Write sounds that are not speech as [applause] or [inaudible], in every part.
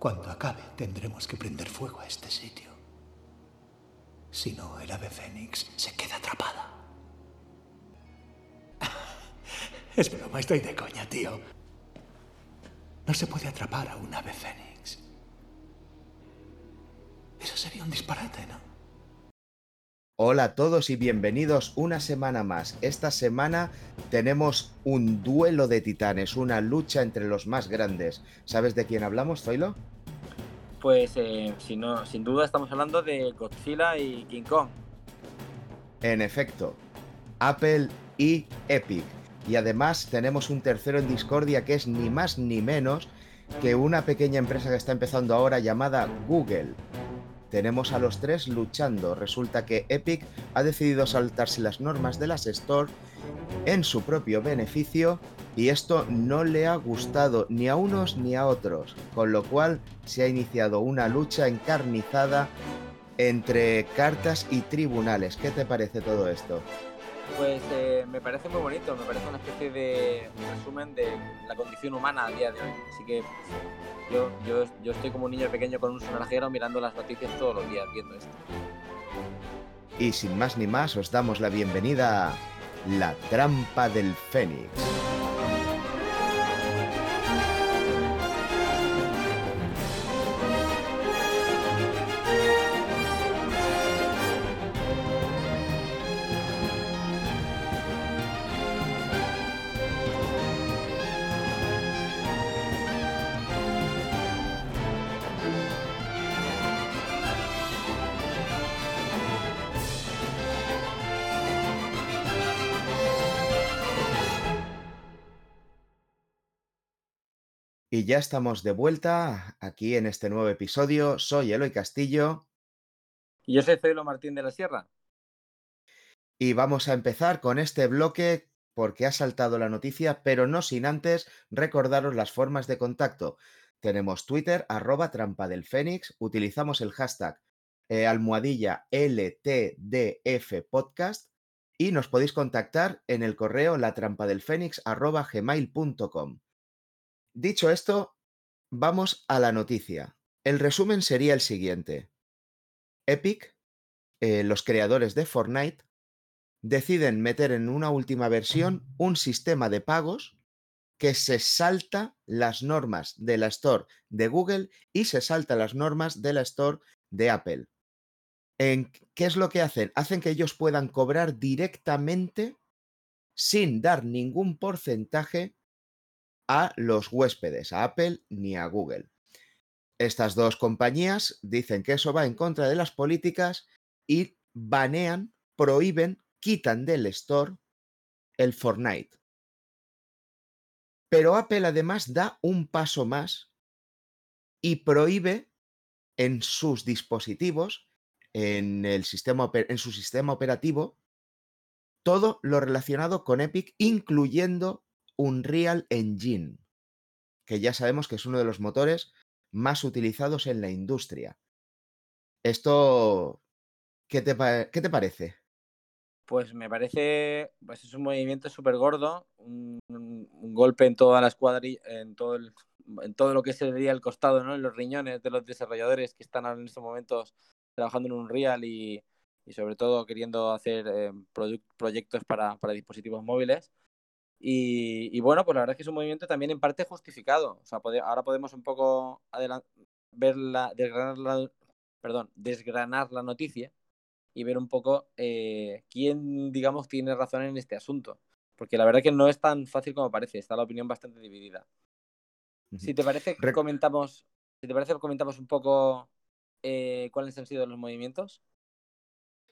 Cuando acabe, tendremos que prender fuego a este sitio. Si no, el ave fénix se queda atrapada. [laughs] Es broma, estoy de coña, tío. No se puede atrapar a un ave fénix. Eso sería un disparate, ¿no? Hola a todos y bienvenidos una semana más. Esta semana tenemos un duelo de titanes, una lucha entre los más grandes. ¿Sabes de quién hablamos, Zoilo? Pues eh, si no, sin duda estamos hablando de Godzilla y King Kong. En efecto, Apple y Epic. Y además tenemos un tercero en discordia que es ni más ni menos que una pequeña empresa que está empezando ahora llamada Google. Tenemos a los tres luchando. Resulta que Epic ha decidido saltarse las normas de las Store en su propio beneficio y esto no le ha gustado ni a unos ni a otros, con lo cual se ha iniciado una lucha encarnizada entre cartas y tribunales. ¿Qué te parece todo esto? Pues eh, me parece muy bonito, me parece una especie de resumen de la condición humana a día de hoy. Así que yo, yo, yo estoy como un niño pequeño con un sonajero mirando las noticias todos los días viendo esto. Y sin más ni más, os damos la bienvenida a La Trampa del Fénix. Y ya estamos de vuelta aquí en este nuevo episodio. Soy Eloy Castillo. Y yo soy Zoilo Martín de la Sierra. Y vamos a empezar con este bloque porque ha saltado la noticia, pero no sin antes recordaros las formas de contacto. Tenemos Twitter, arroba trampa del Fénix, utilizamos el hashtag eh, almohadilla LTDF podcast y nos podéis contactar en el correo latrampadelfénix arroba gmail.com. Dicho esto, vamos a la noticia. El resumen sería el siguiente. Epic, eh, los creadores de Fortnite, deciden meter en una última versión un sistema de pagos que se salta las normas de la Store de Google y se salta las normas de la Store de Apple. ¿En ¿Qué es lo que hacen? Hacen que ellos puedan cobrar directamente sin dar ningún porcentaje a los huéspedes, a Apple ni a Google. Estas dos compañías dicen que eso va en contra de las políticas y banean, prohíben, quitan del store el Fortnite. Pero Apple además da un paso más y prohíbe en sus dispositivos, en, el sistema, en su sistema operativo, todo lo relacionado con Epic, incluyendo Unreal Engine, que ya sabemos que es uno de los motores más utilizados en la industria. Esto, ¿qué te, qué te parece? Pues me parece, pues es un movimiento súper gordo, un, golpe en toda la escuadrilla, en todo en todo lo que sería el costado, ¿no? En los riñones de los desarrolladores que están en estos momentos trabajando en Unreal y, y sobre todo queriendo hacer eh, proyectos para, para dispositivos móviles. Y, bueno, pues la verdad es que es un movimiento también en parte justificado. O sea, ahora podemos un poco ver la, desgranar, la, perdón, desgranar la noticia y ver un poco eh, quién, digamos, tiene razón en este asunto. Porque la verdad es que no es tan fácil como parece, está la opinión bastante dividida. Si te parece, comentamos, si te parece, comentamos un poco eh, cuáles han sido los movimientos.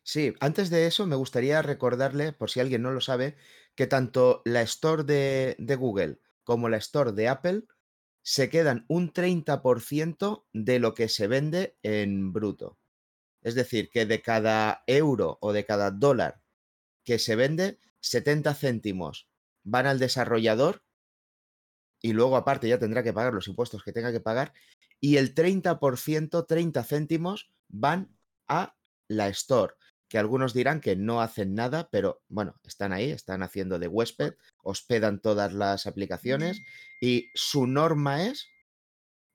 Sí, antes de eso me gustaría recordarle, por si alguien no lo sabe, que tanto la Store de, Google como la Store de Apple se quedan un 30% de lo que se vende en bruto. Es decir, que de cada euro o de cada dólar que se vende, 70 céntimos van al desarrollador y luego aparte ya tendrá que pagar los impuestos que tenga que pagar y el 30%, 30 céntimos van a la store que algunos dirán que no hacen nada, pero bueno, están ahí, están haciendo de huésped, hospedan todas las aplicaciones y su norma es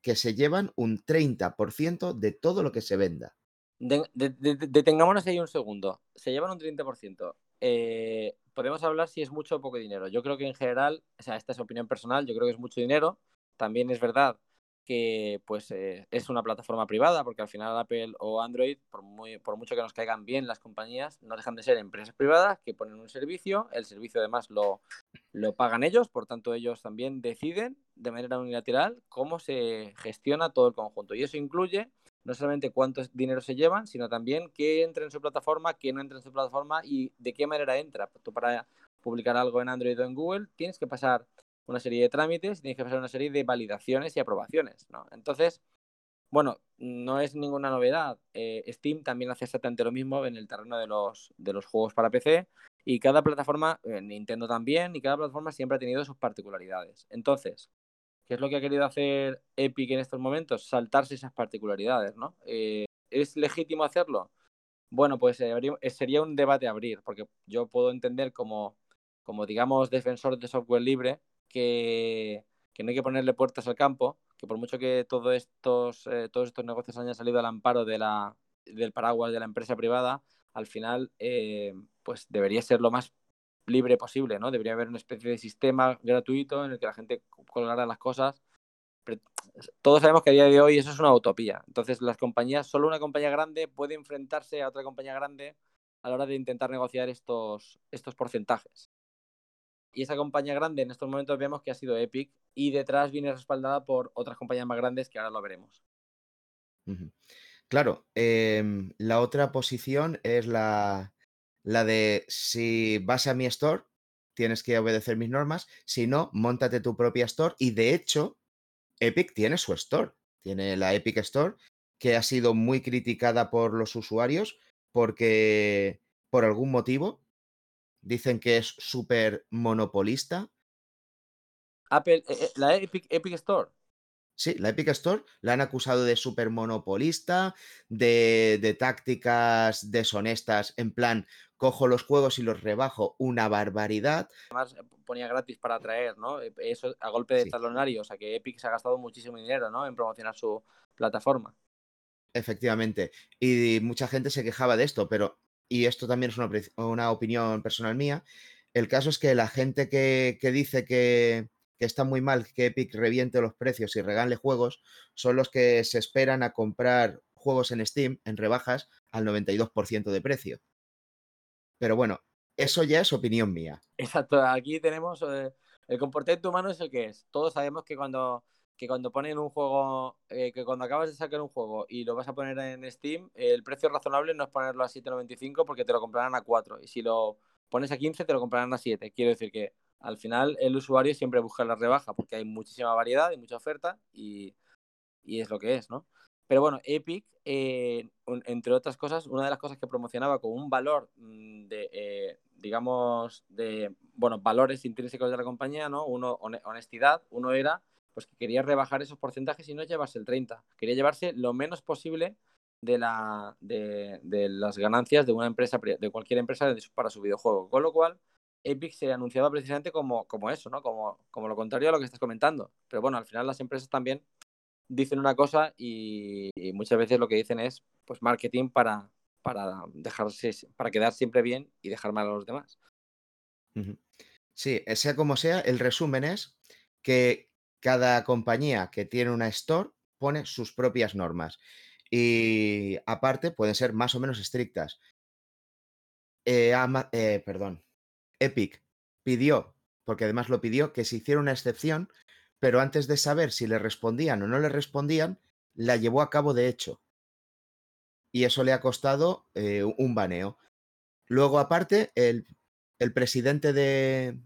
que se llevan un 30% de todo lo que se venda. detengámonos ahí un segundo. Se llevan un 30%. Eh, podemos hablar si es mucho o poco dinero. Yo creo que en general, o sea, esta es opinión personal, yo creo que es mucho dinero. También es verdad que pues eh, es una plataforma privada, porque al final Apple o Android, por, muy, por mucho que nos caigan bien las compañías, no dejan de ser empresas privadas que ponen un servicio, el servicio además lo, lo pagan ellos, por tanto ellos también deciden de manera unilateral cómo se gestiona todo el conjunto. Y eso incluye no solamente cuánto dinero se llevan, sino también qué entra en su plataforma, qué no entra en su plataforma y de qué manera entra. Tú para publicar algo en Android o en Google tienes que pasar una serie de trámites, tienes que pasar una serie de validaciones y aprobaciones, ¿no? Entonces, bueno, no es ninguna novedad. Eh, Steam también hace exactamente lo mismo en el terreno de los, de los juegos para PC y cada plataforma, eh, Nintendo también, y cada plataforma siempre ha tenido sus particularidades. Entonces, ¿qué es lo que ha querido hacer Epic en estos momentos? Saltarse esas particularidades, ¿no? Eh, ¿Es legítimo hacerlo? Bueno, pues sería un debate a abrir, porque yo puedo entender como, como digamos, defensor de software libre, que, no hay que ponerle puertas al campo, que por mucho que todos estos, eh, todos estos negocios hayan salido al amparo de la, del paraguas de la empresa privada, al final eh, pues debería ser lo más libre posible, ¿no? Debería haber una especie de sistema gratuito en el que la gente colgara las cosas. todos sabemos que a día de hoy eso es una utopía. Entonces, las compañías, solo una compañía grande puede enfrentarse a otra compañía grande a la hora de intentar negociar estos, estos porcentajes. Y esa compañía grande en estos momentos vemos que ha sido Epic y detrás viene respaldada por otras compañías más grandes que ahora lo veremos. Claro, em, la otra posición es la, la de si vas a mi store, tienes que obedecer mis normas, si no, montate tu propia store y de hecho, Epic tiene su store, tiene la Epic Store, que ha sido muy criticada por los usuarios porque por algún motivo Dicen que es súper monopolista. Apple, eh, eh, la Epic, Store. Sí, la Epic Store la han acusado de súper monopolista, de, de, tácticas deshonestas, en plan, cojo los juegos y los rebajo una barbaridad. Además, eh, ponía gratis para atraer, ¿no? Eso a golpe de talonario, o sea que Epic se ha gastado muchísimo dinero, ¿no? En promocionar su plataforma. Efectivamente. Y mucha gente se quejaba de esto, pero y esto también es una, opinión personal mía, el caso es que la gente que, dice que, está muy mal que Epic reviente los precios y regale juegos son los que se esperan a comprar juegos en Steam en rebajas al 92% de precio. Pero bueno, eso ya es opinión mía. Exacto, aquí tenemos eh, el comportamiento humano es el que es. Todos sabemos que cuando que cuando ponen un juego, eh, que cuando acabas de sacar un juego y lo vas a poner en Steam, el precio razonable no es ponerlo a 7.95 porque te lo comprarán a 4. Y si lo pones a 15, te lo comprarán a 7. Quiero decir que al final el usuario siempre busca la rebaja porque hay muchísima variedad y mucha oferta y, es lo que es, ¿no? Pero bueno, Epic, eh, entre otras cosas, una de las cosas que promocionaba con un valor mm, de, eh, digamos, de, bueno, valores intrínsecos de la compañía, ¿no? Uno, honestidad, uno era pues que quería rebajar esos porcentajes y no llevarse el 30. Quería llevarse lo menos posible de, la, de, las ganancias de una empresa, de cualquier empresa para su videojuego. Con lo cual, Epic se anunciaba precisamente como, como eso, ¿no? Como, como lo contrario a lo que estás comentando. Pero bueno, al final las empresas también dicen una cosa y, muchas veces lo que dicen es pues marketing para, para dejarse, para quedar siempre bien y dejar mal a los demás. Sí, sea como sea, el resumen es que cada compañía que tiene una store pone sus propias normas y aparte pueden ser más o menos estrictas. Eh, eh, perdón, Epic pidió, porque además lo pidió, que se hiciera una excepción, pero antes de saber si le respondían o no le respondían, la llevó a cabo de hecho. Y eso le ha costado eh, un baneo. Luego, aparte, el, el presidente de,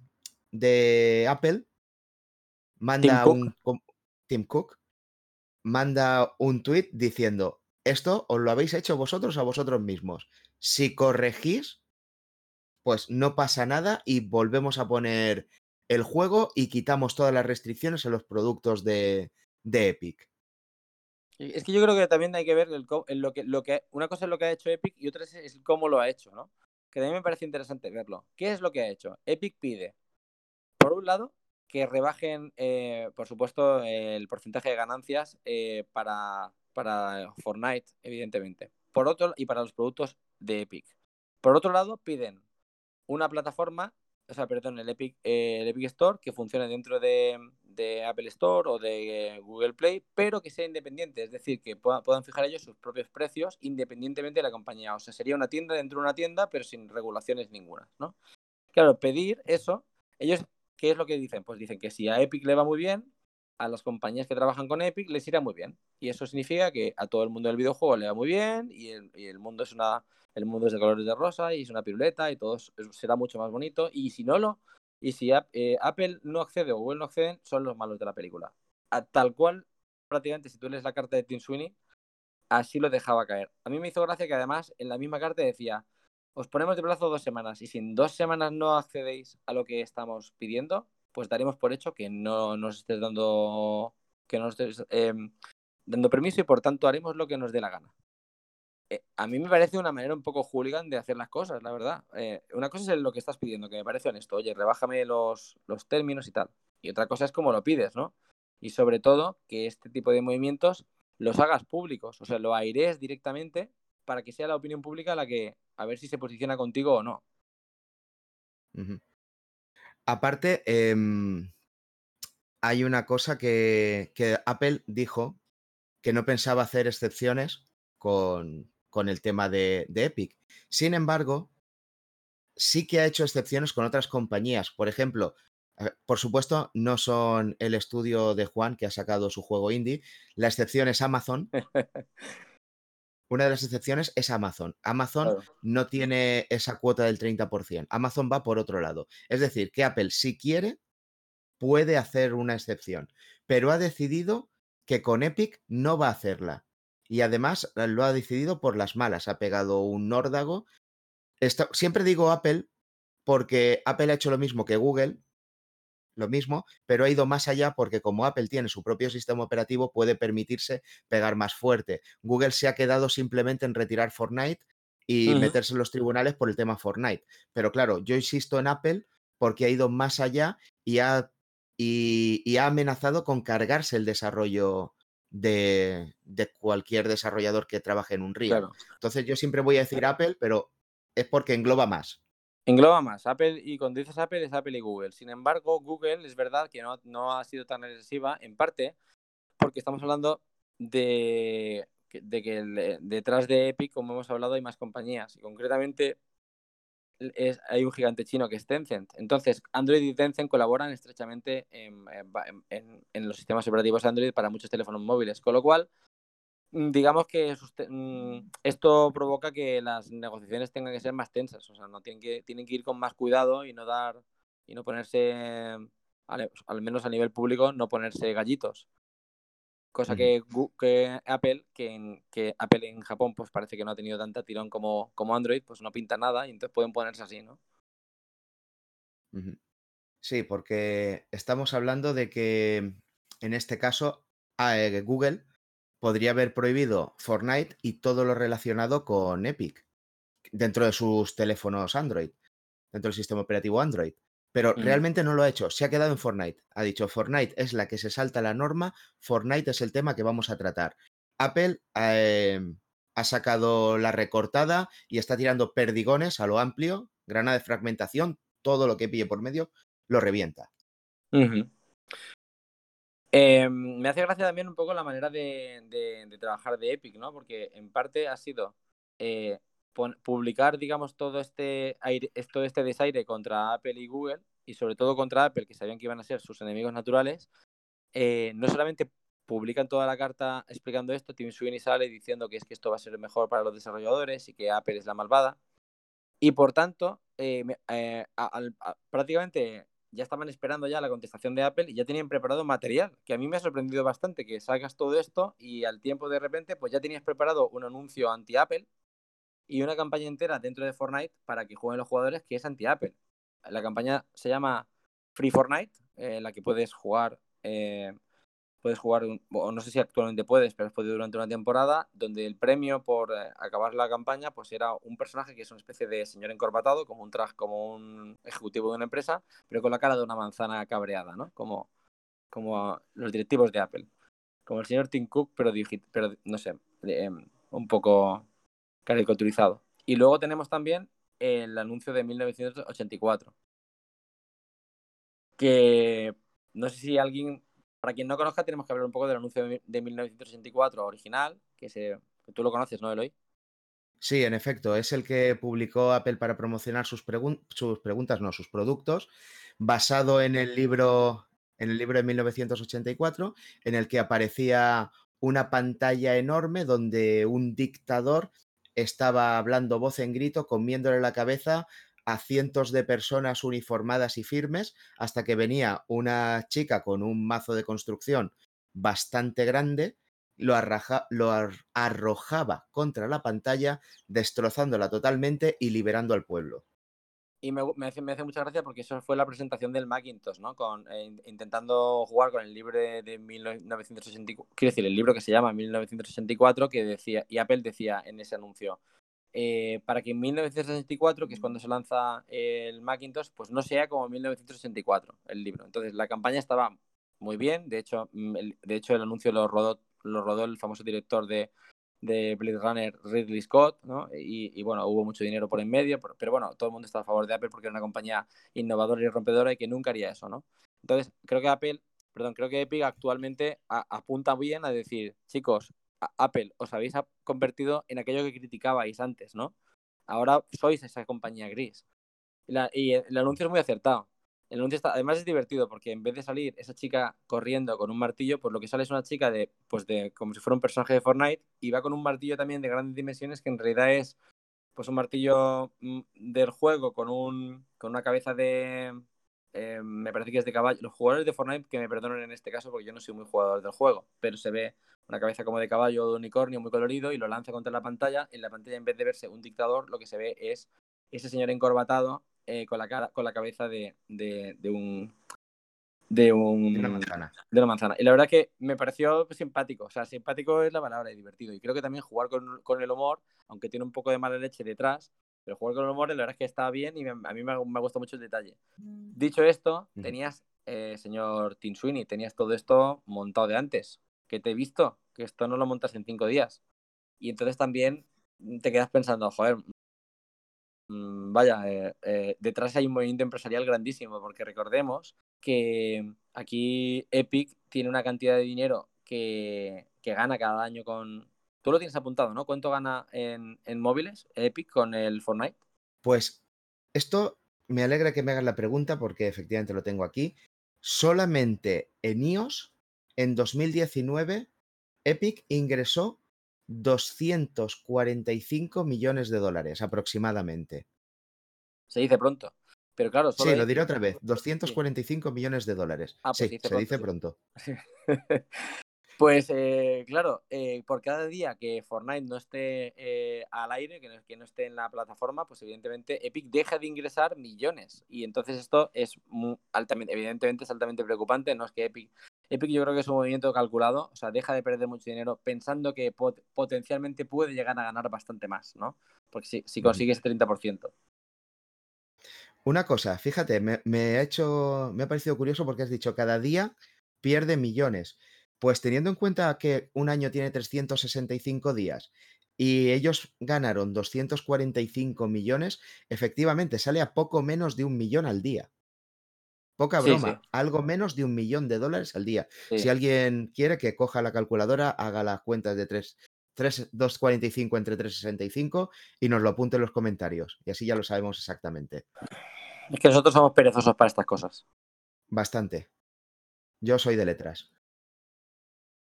de Apple manda un Tim Cook manda un tweet diciendo esto os lo habéis hecho vosotros a vosotros mismos. Si corregís, pues no pasa nada y volvemos a poner el juego y quitamos todas las restricciones en los productos de, Epic. Es que yo creo que también hay que ver lo, que, lo que una cosa es lo que ha hecho Epic y otra es, cómo lo ha hecho, ¿no? Que a mí me parece interesante verlo. ¿Qué es lo que ha hecho? Epic pide, por un lado, que rebajen, eh, por supuesto, el porcentaje de ganancias eh, para, para Fortnite, evidentemente. Por otro, y para los productos de Epic. Por otro lado, piden una plataforma, o sea, perdón, el Epic, eh, el Epic Store que funcione dentro de, de Apple Store o de Google Play, pero que sea independiente, es decir, que puedan fijar ellos sus propios precios independientemente de la compañía. O sea, sería una tienda dentro de una tienda, pero sin regulaciones ninguna, ¿no? Claro, pedir eso, ellos, ¿qué es lo que dicen? Pues dicen que si a Epic le va muy bien, a las compañías que trabajan con Epic les irá muy bien. Y eso significa que a todo el mundo del videojuego le va muy bien y el, y el mundo es una el mundo es de colores de rosa y es una piruleta y todo será mucho más bonito. Y si no lo, y si eh, Apple no accede o Google no acceden, son los malos de la película. tal cual, prácticamente, si tú lees la carta de Tim Sweeney, así lo dejaba caer. A mí me hizo gracia que además en la misma carta decía, os ponemos de plazo dos semanas y si en dos semanas no accedéis a lo que estamos pidiendo, pues daremos por hecho que no nos estés dando que no estés em, dando permiso y por tanto haremos lo que nos dé la gana. Eh, a mí me parece una manera un poco hooligan de hacer las cosas, la verdad. Eh, una cosa es lo que estás pidiendo, que me parece honesto. Oye, rebájame los, los términos y tal. Y otra cosa es cómo lo pides, ¿no? Y sobre todo, que este tipo de movimientos los hagas públicos, o sea, lo aires directamente para que sea la opinión pública la que, a ver si se posiciona contigo o no. Aparte, em, hay una cosa que, que Apple dijo que no pensaba hacer excepciones con, con el tema de, Epic. Sin embargo, sí que ha hecho excepciones con otras compañías. Por ejemplo, por supuesto, no son el estudio de Juan que ha sacado su juego indie. La excepción es Amazon. [laughs] Una de las excepciones es Amazon. Amazon no tiene esa cuota del 30%. Amazon va por otro lado. Es decir, que Apple, si quiere, puede hacer una excepción, pero ha decidido que con Epic no va a hacerla y además eh, lo ha decidido por las malas. Ha pegado un nórdago. siempre digo Apple porque Apple ha hecho lo mismo que Google, lo mismo, pero ha ido más allá porque como Apple tiene su propio sistema operativo puede permitirse pegar más fuerte. Google se ha quedado simplemente en retirar Fortnite y meterse en los tribunales por el tema Fortnite. Pero claro, yo insisto en Apple porque ha ido más allá y ha, y ha amenazado con cargarse el desarrollo de, cualquier desarrollador que trabaje en un río. Entonces yo siempre voy a decir Apple, pero es porque engloba más. Engloba más. Apple, y cuando dices Apple es Apple y Google. Sin embargo, Google es verdad que no, ha sido tan agresiva, en parte, porque estamos hablando de, de que detrás de Epic, como hemos hablado, hay más compañías. Y concretamente hay un gigante chino que es Tencent. Entonces, Android y Tencent colaboran estrechamente en, los sistemas operativos Android para muchos teléfonos móviles, con lo cual, digamos que mm, esto provoca que las negociaciones tengan que ser más tensas, o sea, no tienen que, tienen que ir con más cuidado y no dar y no ponerse, al menos a nivel público, no ponerse gallitos. Cosa que, que, Apple, que, en, que Apple en Japón pues parece que no ha tenido tanta tirón como, como Android, pues no pinta nada y entonces pueden ponerse así, ¿no? Sí, porque estamos hablando de que en este caso eh, Google podría haber prohibido Fortnite y todo lo relacionado con Epic dentro de sus teléfonos Android, dentro del sistema operativo Android. Pero realmente no lo ha hecho, se ha quedado en Fortnite. Ha dicho, Fortnite es la que se salta la norma, Fortnite es el tema que vamos a tratar. Apple em, ha sacado la recortada y está tirando perdigones a lo amplio, grana de fragmentación, todo lo que pille por medio, lo revienta. Em, me hace gracia también un poco la manera de, trabajar de Epic, ¿no? Porque en parte ha sido eh, publicar, digamos, todo este, aire, todo este desaire contra Apple y Google, y sobre todo contra Apple, que sabían que iban a ser sus enemigos naturales, eh, no solamente publican toda la carta explicando esto, Tim Sweeney sale diciendo que es que esto va a ser mejor para los desarrolladores y que Apple es la malvada, y por tanto, eh, eh, prácticamente ya estaban esperando ya la contestación de Apple y ya tenían preparado material, que a mí me ha sorprendido bastante que salgas todo esto y al tiempo de repente pues ya tenías preparado un anuncio anti-Apple y una campaña entera dentro de Fortnite para que jueguen los jugadores que es anti-Apple. La campaña se llama Free Fortnite, en la que puedes jugar, eh, puedes jugar, o no sé si actualmente puedes, pero has podido durante una temporada, donde el premio por eh, acabar la campaña pues era un personaje que es una especie de señor encorbatado, como un traje, como un ejecutivo de una empresa, pero con la cara de una manzana cabreada, ¿no? Como, como los directivos de Apple. Como el señor Tim Cook, pero, pero no sé, em, un poco caricaturizado. Y luego tenemos también el anuncio de 1984. Que no sé si alguien para quien no conozca, tenemos que hablar un poco del anuncio de 1984 original, que, se, tú lo conoces, ¿no, Eloy? Sí, en efecto, es el que publicó Apple para promocionar sus, sus preguntas, no, sus productos, basado en el libro en el libro de 1984, en el que aparecía una pantalla enorme donde un dictador estaba hablando voz en grito, comiéndole la cabeza a cientos de personas uniformadas y firmes hasta que venía una chica con un mazo de construcción bastante grande, lo, arrojaba contra la pantalla, destrozándola totalmente y liberando al pueblo. Y me, hace, mucha gracia porque eso fue la presentación del Macintosh, ¿no? Con, eh, intentando jugar con el libro de 1964, quiero decir, el libro que se llama 1964, que decía, y Apple decía en ese anuncio, eh, para que en 1964, que es cuando se lanza el Macintosh, pues no sea como 1964 el libro. Entonces la campaña estaba muy bien, de hecho, mm, el, de hecho el anuncio lo rodó, lo rodó el famoso director de, de Blade Runner, Ridley Scott, ¿no? Y, bueno, hubo mucho dinero por en medio, pero, bueno, todo el mundo está a favor de Apple porque era una compañía innovadora y rompedora y que nunca haría eso, ¿no? Entonces, creo que Apple, perdón, creo que Epic actualmente apunta bien a decir, chicos, Apple, os habéis convertido en aquello que criticabais antes, ¿no? Ahora sois esa compañía gris. Y, el anuncio es muy acertado. El anuncio está, además es divertido porque en vez de salir esa chica corriendo con un martillo, pues lo que sale es una chica de, pues de, como si fuera un personaje de Fortnite y va con un martillo también de grandes dimensiones que en realidad es, pues un martillo mm, del juego con un, con una cabeza de, eh, me parece que es de caballo. Los jugadores de Fortnite, que me perdonen en este caso porque yo no soy muy jugador del juego, pero se ve una cabeza como de caballo o de unicornio muy colorido y lo lanza contra la pantalla. En la pantalla, en vez de verse un dictador, lo que se ve es ese señor encorbatado eh, con, la cara, con la cabeza de, un. De, un, de una manzana. De una manzana. Y la verdad que me pareció simpático. O sea, simpático es la palabra y divertido. Y creo que también jugar con, con el humor, aunque tiene un poco de mala leche detrás, pero jugar con humor, la verdad es que está bien y a mí me, me gusta mucho el detalle. Mm. Dicho esto, tenías, eh, señor Tim Sweeney, tenías todo esto montado de antes que te he visto, que esto no lo montas en cinco días. Y entonces también te quedas pensando, joder, mm, vaya, eh, eh, detrás hay un movimiento empresarial grandísimo, porque recordemos que aquí Epic tiene una cantidad de dinero que, gana cada año con... Tú lo tienes apuntado, ¿no? ¿Cuánto gana en, en móviles Epic con el Fortnite? Pues esto me alegra que me hagas la pregunta porque efectivamente lo tengo aquí. Solamente en iOS en 2019, Epic ingresó 245 millones de dólares aproximadamente. Se dice pronto. Pero claro, sí, lo diré otra vez. 245 millones de dólares. Ah, pues sí, se dice pronto. [laughs] pues eh, claro, eh, por cada día que Fortnite no esté eh, al aire, que no, que no, esté en la plataforma, pues evidentemente Epic deja de ingresar millones. Y entonces esto es altamente, evidentemente es altamente preocupante. No es que Epic Epic yo creo que es un movimiento calculado, o sea, deja de perder mucho dinero pensando que potencialmente puede llegar a ganar bastante más, ¿no? Porque si, si consigue ese 30%. Una cosa, fíjate, me, ha hecho, me ha parecido curioso porque has dicho cada día pierde millones. Pues teniendo en cuenta que un año tiene 365 días y ellos ganaron 245 millones, efectivamente sale a poco menos de un millón al día. Poca broma, algo menos de un millón de dólares al día. Si alguien quiere que coja la calculadora, haga las cuentas de 3, 3, 245 entre 365 y nos lo apunte en los comentarios. Y así ya lo sabemos exactamente. Es que nosotros somos perezosos para estas cosas. Bastante. Yo soy de letras.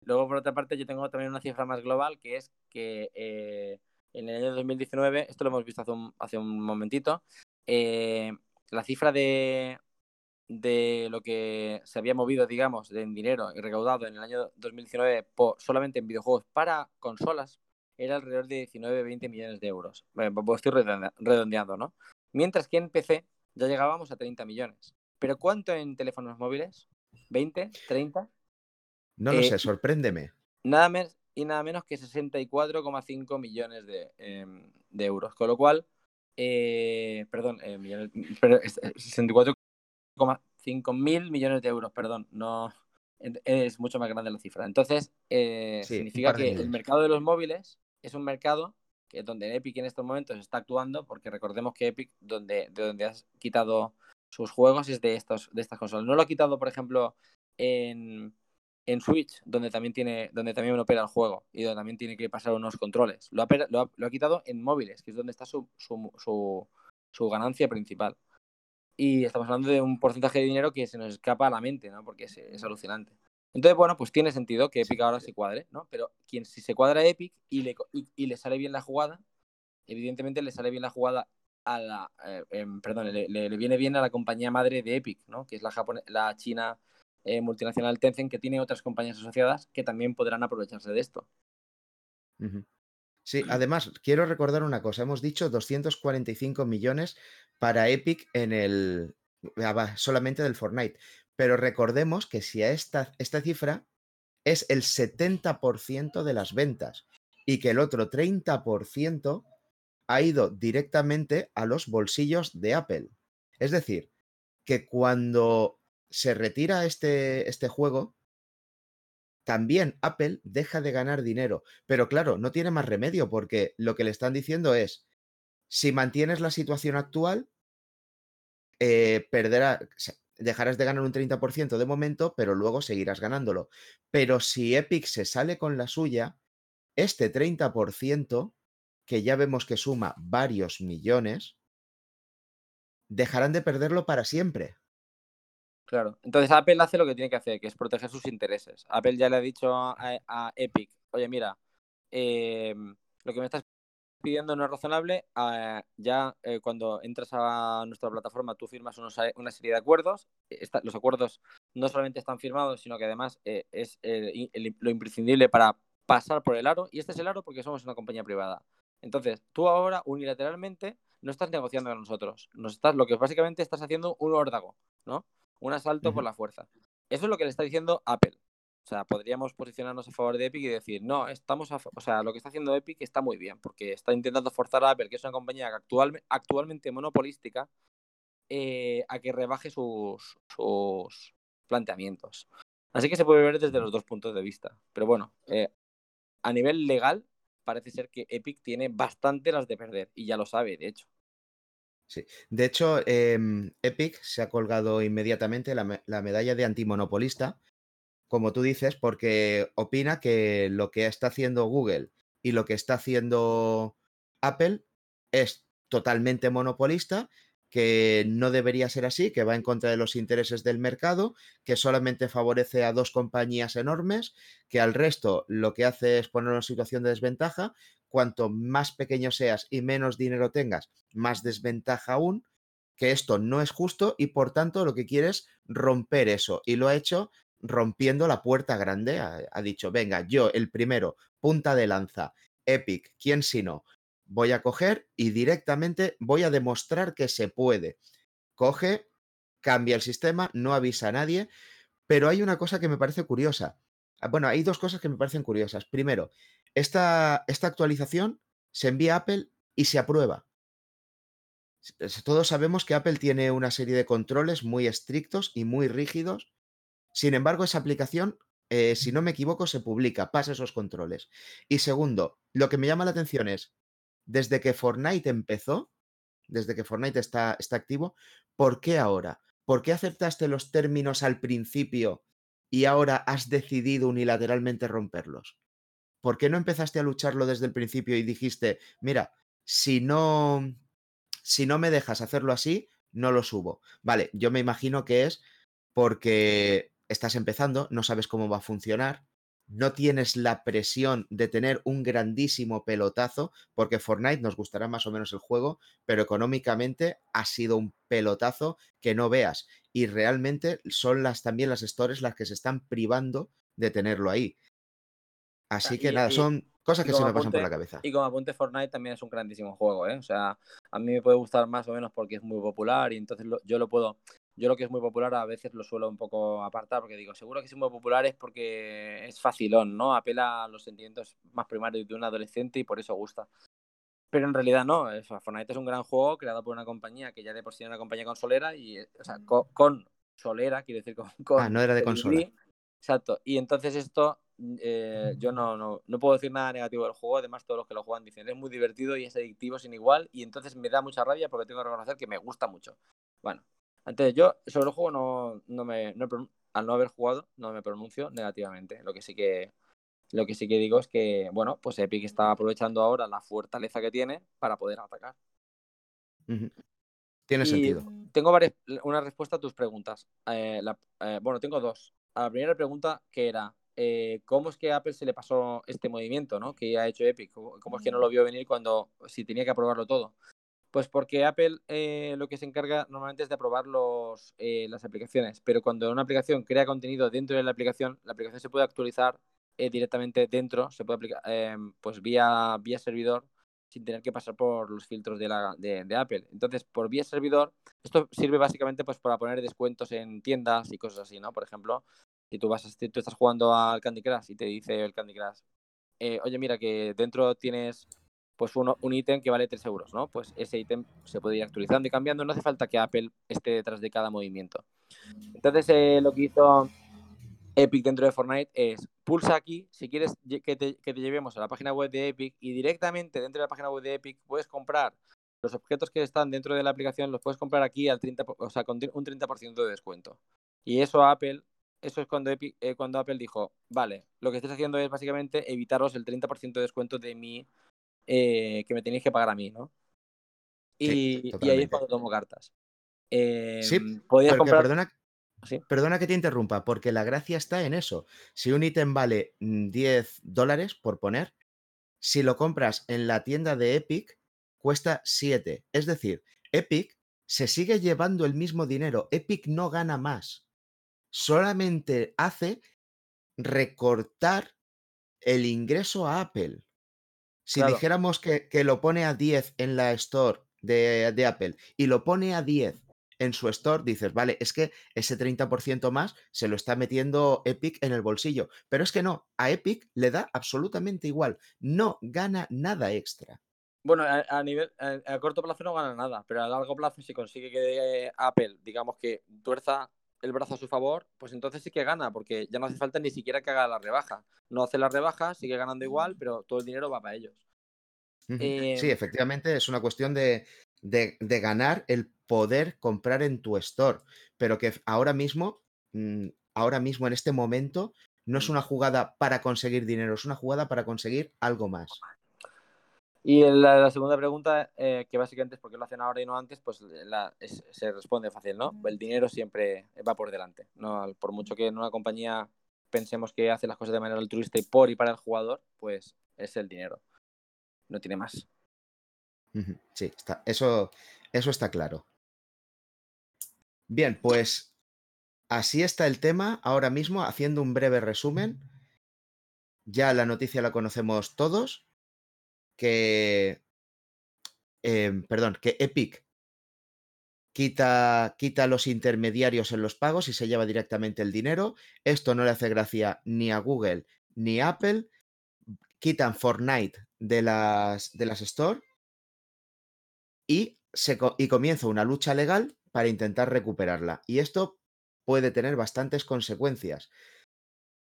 Luego, por otra parte, yo tengo también una cifra más global, que es que eh, en el año 2019, esto lo hemos visto hace un, hace momentito, eh, la cifra de, de lo que se había movido, digamos, en dinero y recaudado en el año 2019 solamente en videojuegos para consolas era alrededor de 19-20 millones de euros. Pues estoy redondeando, ¿no? Mientras que en PC ya llegábamos a 30 millones. ¿Pero cuánto en teléfonos móviles? ¿20? ¿30? No lo Eh, sé, sorpréndeme. nada más y nada menos que 64,5 millones de, em, de euros. Con lo cual, eh, perdón, eh, millones, pero es- es 64,5 mil millones de euros, perdón, no es mucho más grande la cifra. Entonces, eh, Sí, significa que el mercado de los móviles es un mercado que donde Epic en estos momentos está actuando, porque recordemos que Epic, donde, de donde has quitado sus juegos, es de, estos, de estas consolas. No lo ha quitado, por ejemplo, en, en Switch, donde también tiene, donde también opera el juego y donde también tiene que pasar unos controles. Lo ha, lo ha- lo ha quitado en móviles, que es donde está su, su, su- su ganancia principal. Y estamos hablando de un porcentaje de dinero que se nos escapa a la mente, ¿no? Porque es, es alucinante. Entonces, bueno, pues tiene sentido que Epic ahora se cuadre, ¿no? Pero quien si se cuadra a Epic y le, y, y le sale bien la jugada, evidentemente le sale bien la jugada a la, eh, em, perdón, le, le- le viene bien a la compañía madre de Epic, ¿no? Que es la, japone- la china eh, multinacional Tencent, que tiene otras compañías asociadas que también podrán aprovecharse de esto. Sí, además, quiero recordar una cosa. Hemos dicho 245 millones para Epic en el. ah, solamente del Fortnite. Pero recordemos que si a esta, esta cifra es el 70% de las ventas y que el otro 30% ha ido directamente a los bolsillos de Apple. Es decir, que cuando se retira este, este juego, también Apple deja de ganar dinero. Pero claro, no tiene más remedio porque lo que le están diciendo es, si mantienes la situación actual, eh, perderá, dejarás de ganar un 30% de momento, pero luego seguirás ganándolo. Pero si Epic se sale con la suya, este 30%, que ya vemos que suma varios millones, dejarán de perderlo para siempre. Claro. Entonces Apple hace lo que tiene que hacer, que es proteger sus intereses. Apple ya le ha dicho a, Epic, oye, mira, eh, lo que me estás pidiendo no es razonable. ah, ya eh, cuando entras a nuestra plataforma tú firmas una serie de acuerdos. Los acuerdos no solamente están firmados, sino que además eh, es eh, lo imprescindible para pasar por el aro. Y este es el aro porque somos una compañía privada. Entonces, tú ahora unilateralmente no estás negociando con nosotros. Nos estás, lo que básicamente estás haciendo un órdago, ¿no? Un asalto por la fuerza. Eso es lo que le está diciendo Apple. O sea, podríamos posicionarnos a favor de Epic y decir, no, estamos a o sea, lo que está haciendo Epic está muy bien, porque está intentando forzar a Apple, que es una compañía actual- actualmente monopolística, eh, a que rebaje sus, sus planteamientos. Así que se puede ver desde los dos puntos de vista. Pero bueno, eh, a nivel legal, parece ser que Epic tiene bastante las de perder, y ya lo sabe, de hecho. Sí. De hecho, em, Epic se ha colgado inmediatamente la, me- la medalla de antimonopolista, como tú dices, porque opina que lo que está haciendo Google y lo que está haciendo Apple es totalmente monopolista, que no debería ser así, que va en contra de los intereses del mercado, que solamente favorece a dos compañías enormes, que al resto lo que hace es poner en situación de desventaja. Cuanto más pequeño seas y menos dinero tengas, más desventaja aún, que esto no es justo y por tanto lo que quiere es romper eso. Y lo ha hecho rompiendo la puerta grande. Ha, ha dicho, venga, yo el primero, punta de lanza, Epic, ¿quién si no? Voy a coger y directamente voy a demostrar que se puede. Coge, cambia el sistema, no avisa a nadie, pero hay una cosa que me parece curiosa. Ah, Bueno, hay dos cosas que me parecen curiosas. Primero, esta, esta actualización se envía a Apple y se aprueba. S- Todos sabemos que Apple tiene una serie de controles muy estrictos y muy rígidos. Sin embargo, esa aplicación, eh, si no me equivoco, se publica, pasa esos controles. Y segundo, lo que me llama la atención es, desde que Fortnite empezó, desde que Fortnite está, está activo, ¿por qué ahora? ¿Por qué aceptaste los términos al principio y ahora has decidido unilateralmente romperlos? ¿Por qué no empezaste a lucharlo desde el principio y dijiste, mira, si no, si no me dejas hacerlo así, no lo subo? Vale, yo me imagino que es porque estás empezando, no sabes cómo va a funcionar, no tienes la presión de tener un grandísimo pelotazo, porque Fortnite nos gustará más o menos el juego, pero económicamente ha sido un pelotazo que no veas. Y realmente son las también las stores las que se están privando de tenerlo ahí. Así que y- nada, son cosas que se me pasan por la cabeza. Y como apunte Fortnite también es un grandísimo juego, ¿eh? O sea, a mí me puede gustar más o menos porque es muy popular y entonces lo- yo lo puedo Yo lo que es muy popular a veces lo suelo un poco apartar porque digo, seguro que es muy popular es porque es facilón, ¿no? Apela a los sentimientos más primarios de un adolescente y por eso gusta. Pero en realidad no, Fortnite es un gran juego creado por una compañía que ya de por sí era una compañía consolera y, o sea, con, solera, quiere decir con... ah, no era de consola. Exacto. Y entonces esto, eh, yo no, no, no, puedo decir nada negativo del juego. Además, todos los que lo juegan dicen es muy divertido y es adictivo sin igual. Y entonces me da mucha rabia porque tengo que reconocer que me gusta mucho. Bueno, entonces yo sobre el juego no, no me, al no haber jugado, no me pronuncio negativamente. Lo que sí que lo que sí que digo es que, bueno, pues Epic está aprovechando ahora la fortaleza que tiene para poder atacar. Tiene sentido. Tengo varias, una respuesta a tus preguntas. Eh, eh, bueno, tengo dos. A la primera pregunta que era, eh, ¿cómo es que a Apple se le pasó este movimiento ¿no? que ha hecho Epic? ¿Cómo, es que no lo vio venir cuando si tenía que aprobarlo todo? Pues porque Apple lo que se encarga normalmente es de aprobar los, las aplicaciones, pero cuando una aplicación crea contenido dentro de la aplicación, la aplicación se puede actualizar directamente dentro, se puede aplicar pues vía, vía servidor sin tener que pasar por los filtros de, la, de, Apple. Entonces, por vía servidor, esto sirve básicamente pues para poner descuentos en tiendas y cosas así, ¿no? Por ejemplo, si tú, vas tú estás jugando al Candy Crush y te dice el Candy Crush, eh, oye, mira que dentro tienes pues un ítem que vale 3 euros, ¿no? Pues ese ítem se puede ir actualizando y cambiando, no hace falta que Apple esté detrás de cada movimiento. Entonces, eh, lo que hizo Epic dentro de Fortnite es pulsa aquí si quieres que te, llevemos a la página web de Epic y directamente dentro de la página web de Epic puedes comprar los objetos que están dentro de la aplicación, los puedes comprar aquí al 30, o sea, con un 30% de descuento. Y eso Apple, eso es cuando, Epic, eh, cuando Apple dijo, vale, lo que estés haciendo es básicamente evitaros el 30% de descuento de mí eh, que me tenéis que pagar a mí, ¿no? Y, ahí es cuando tomo cartas. sí, em, podías comprar... Perdona, Perdona que te interrumpa, porque la gracia está en eso. Si un ítem vale 10 mm, dólares, por poner, si lo compras en la tienda de Epic, cuesta 7. Es decir, Epic se sigue llevando el mismo dinero. Epic no gana más. Solamente hace recortar el ingreso a Apple. Si dijéramos que, lo pone a 10 en la store de, de Apple y lo pone a 10 en su store, dices, vale, es que ese 30% más se lo está metiendo Epic en el bolsillo. Pero es que no, a Epic le da absolutamente igual, no gana nada extra. Bueno, a, nivel, a, corto plazo no gana nada, pero a largo plazo si consigue que Apple, digamos que tuerza el brazo a su favor, pues entonces sí que gana, porque ya no hace falta ni siquiera que haga la rebaja. No hace la rebaja, sigue ganando igual, pero todo el dinero va para ellos. Sí, em efectivamente, es una cuestión de, de, ganar el poder comprar en tu store, pero que ahora mismo, mm, ahora mismo en este momento, no es una jugada para conseguir dinero, es una jugada para conseguir algo más. Y la, segunda pregunta, eh, que básicamente es por qué lo hacen ahora y no antes, pues se responde fácil, ¿no? El dinero siempre va por delante. ¿no? Por mucho que en una compañía pensemos que hace las cosas de manera altruista y por y para el jugador, pues es el dinero. No tiene más. Sí, está, eso, eso está claro. Bien, pues así está el tema ahora mismo, haciendo un breve resumen. Ya la noticia la conocemos todos, que, em, perdón, que Epic quita, quita los intermediarios en los pagos y se lleva directamente el dinero. Esto no le hace gracia ni a Google ni a Apple. Quitan Fortnite de las, de las Store y, se, y comienza una lucha legal para intentar recuperarla. Y esto puede tener bastantes consecuencias.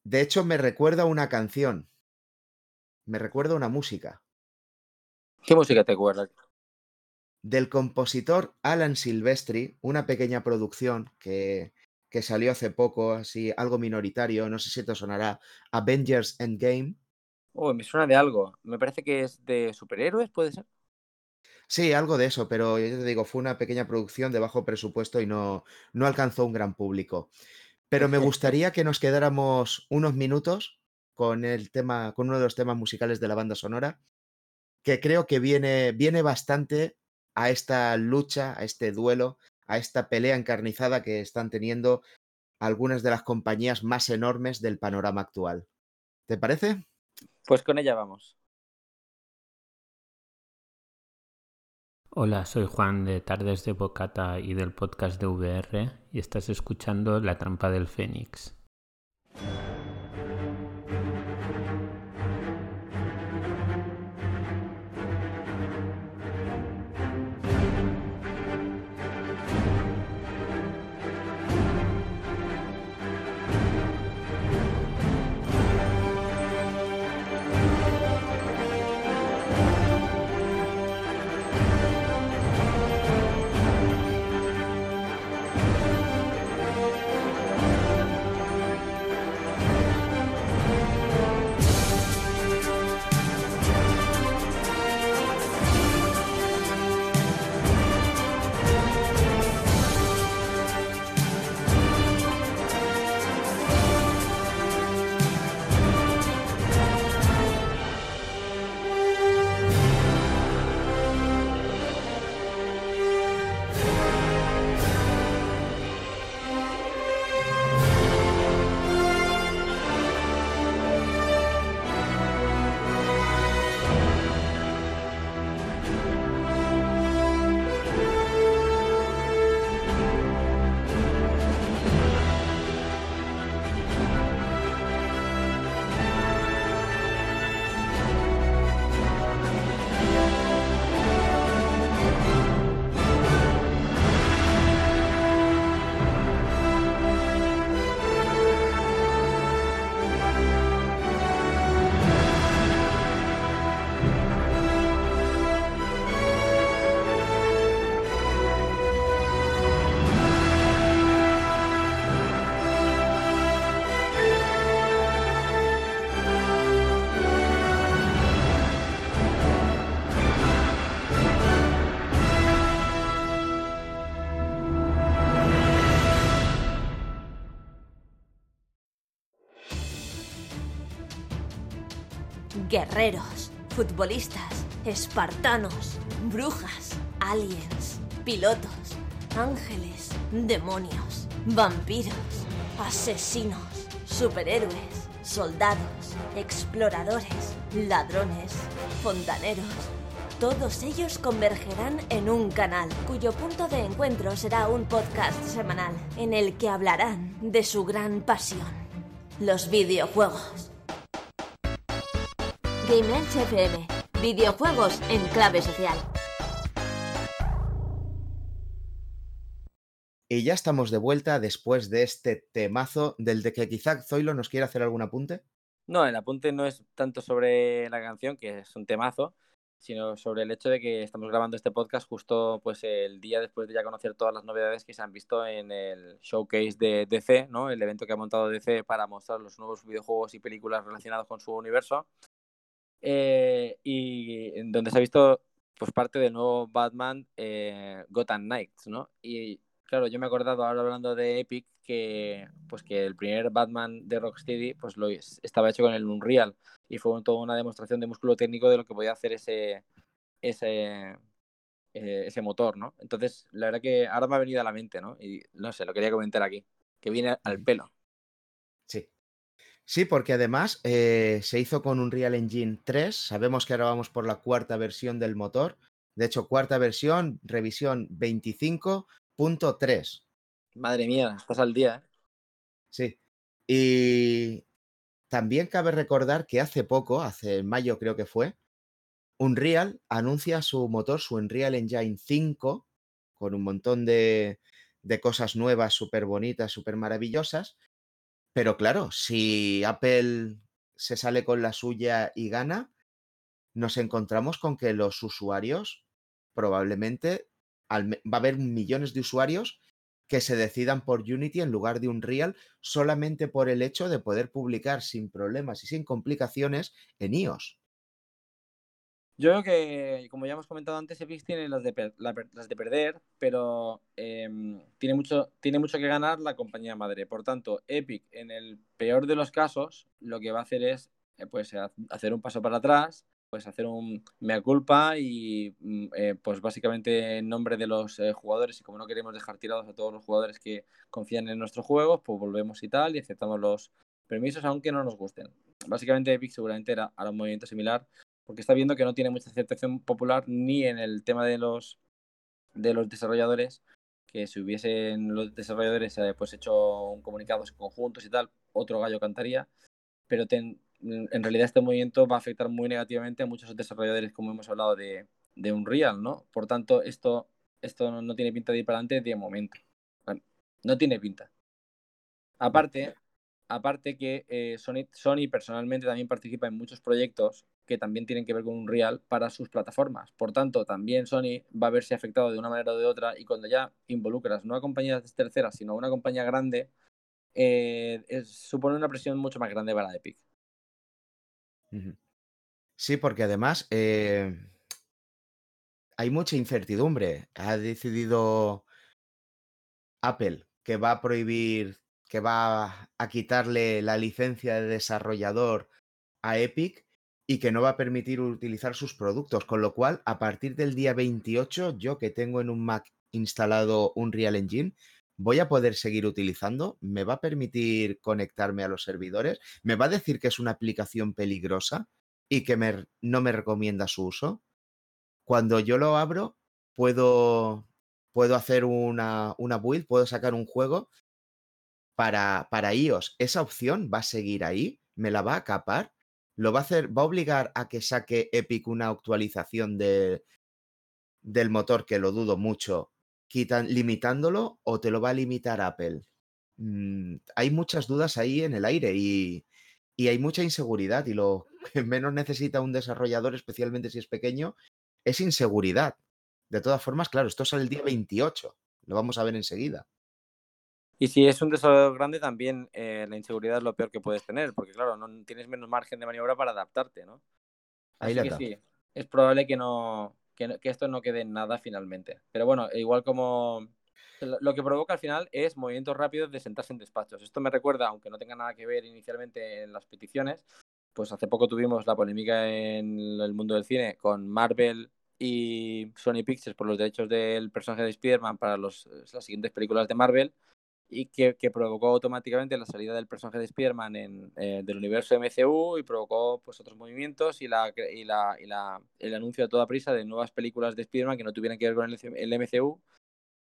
De hecho, me recuerda una canción. Me recuerda una música. ¿Qué música te acuerdas? Del compositor Alan Silvestri, una pequeña producción que, que salió hace poco, así algo minoritario, no sé si te sonará, Avengers Endgame. Oh, me suena de algo. Me parece que es de superhéroes, ¿puede ser? Sí, algo de eso, pero yo te digo, fue una pequeña producción de bajo presupuesto y no, no alcanzó un gran público. Pero me gustaría que nos quedáramos unos minutos con el tema, con uno de los temas musicales de la banda sonora, que creo que viene, viene bastante a esta lucha, a este duelo, a esta pelea encarnizada que están teniendo algunas de las compañías más enormes del panorama actual. ¿Te parece? Pues con ella vamos. Hola, soy Juan de Tardes de Bocata y del podcast de VR y estás escuchando La Trampa del Fénix. Guerreros, futbolistas, espartanos, brujas, aliens, pilotos, ángeles, demonios, vampiros, asesinos, superhéroes, soldados, exploradores, ladrones, fontaneros. Todos ellos convergerán en un canal cuyo punto de encuentro será un podcast semanal en el que hablarán de su gran pasión, los videojuegos. Game Edge FM. Videojuegos en clave social. Y ya estamos de vuelta después de este temazo del de que quizá Zoilo nos quiera hacer algún apunte. No, el apunte no es tanto sobre la canción, que es un temazo, sino sobre el hecho de que estamos grabando este podcast justo pues el día después de ya conocer todas las novedades que se han visto en el showcase de DC, ¿no? El evento que ha montado DC para mostrar los nuevos videojuegos y películas relacionados con su universo. Eh, y donde se ha visto pues parte del nuevo Batman eh, Gotham Knights, ¿no? Y claro, yo me he acordado ahora hablando de Epic que pues que el primer Batman de Rocksteady pues lo estaba hecho con el Unreal y fue toda una demostración de músculo técnico de lo que podía hacer ese ese eh, ese motor, ¿no? Entonces, la verdad que ahora me ha venido a la mente, ¿no? Y no sé, lo quería comentar aquí, que viene al pelo. Sí, porque además eh, se hizo con un Real Engine 3. Sabemos que ahora vamos por la cuarta versión del motor. De hecho, cuarta versión, revisión 25.3. Madre mía, estás al día. ¿eh? Sí. Y también cabe recordar que hace poco, hace mayo creo que fue, Unreal anuncia su motor, su Unreal Engine 5, con un montón de, de cosas nuevas, súper bonitas, súper maravillosas. Pero claro, si Apple se sale con la suya y gana, nos encontramos con que los usuarios probablemente va a haber millones de usuarios que se decidan por Unity en lugar de Unreal solamente por el hecho de poder publicar sin problemas y sin complicaciones en iOS. Yo creo que, como ya hemos comentado antes, Epic tiene las de, las de perder, pero em, tiene, mucho, tiene mucho que ganar la compañía madre. Por tanto, Epic, en el peor de los casos, lo que va a hacer es eh, pues, hacer un paso para atrás, pues hacer un mea culpa y mm, eh, pues básicamente en nombre de los eh, jugadores y como no queremos dejar tirados a todos los jugadores que confían en nuestros juegos, pues volvemos y tal y aceptamos los permisos aunque no nos gusten. Básicamente Epic seguramente hará un movimiento similar porque está viendo que no tiene mucha aceptación popular ni en el tema de los, de los desarrolladores, que si hubiesen los desarrolladores eh, pues hecho un comunicados conjuntos y tal, otro gallo cantaría, pero en realidad este movimiento va a afectar muy negativamente a muchos desarrolladores, como hemos hablado de, de Unreal, ¿no? Por tanto, esto, esto no tiene pinta de ir para adelante de momento. no tiene pinta. Aparte, aparte que eh, Sony, Sony personalmente también participa en muchos proyectos que también tienen que ver con Unreal para sus plataformas. Por tanto, también Sony va a verse afectado de una manera o de otra y cuando ya involucras no a compañías terceras, sino a una compañía grande, eh, supone una presión mucho más grande para Epic. Sí, porque además eh, hay mucha incertidumbre. Ha decidido Apple que va a prohibir, que va a quitarle la licencia de desarrollador a Epic y que no va a permitir utilizar sus productos. Con lo cual, a partir del día 28, yo que tengo en un Mac instalado un Real Engine, voy a poder seguir utilizando, me va a permitir conectarme a los servidores, me va a decir que es una aplicación peligrosa y que no me recomienda su uso. Cuando yo lo abro, puedo, puedo hacer una, una build, puedo sacar un juego para, para iOS. Esa opción va a seguir ahí, me la va a capar, lo va a hacer, va a obligar a que saque Epic una actualización de, del motor, que lo dudo mucho, quitan, limitándolo o te lo va a limitar Apple. Mm, hay muchas dudas ahí en el aire y, y hay mucha inseguridad y lo [laughs] que menos necesita un desarrollador, especialmente si es pequeño, es inseguridad. De todas formas, claro, esto sale el día 28, lo vamos a ver enseguida. Y si es un desarrollador grande, también eh, la inseguridad es lo peor que puedes tener, porque claro, no tienes menos margen de maniobra para adaptarte, ¿no? Así que sí, es probable que no, que, esto no quede en nada finalmente. Pero bueno, igual como lo que provoca al final es movimientos rápidos de sentarse en despachos. Esto me recuerda, aunque no tenga nada que ver inicialmente en las peticiones, pues hace poco tuvimos la polémica en el mundo del cine con Marvel y Sony Pictures por los derechos del personaje de Spider-Man para los, las siguientes películas de Marvel y que, provocó automáticamente la salida del personaje de Spider-Man eh, del universo MCU y provocó pues otros movimientos y, la, y, la, y la, el anuncio a toda prisa de nuevas películas de Spider-Man que no tuvieran que ver con el, el, MCU.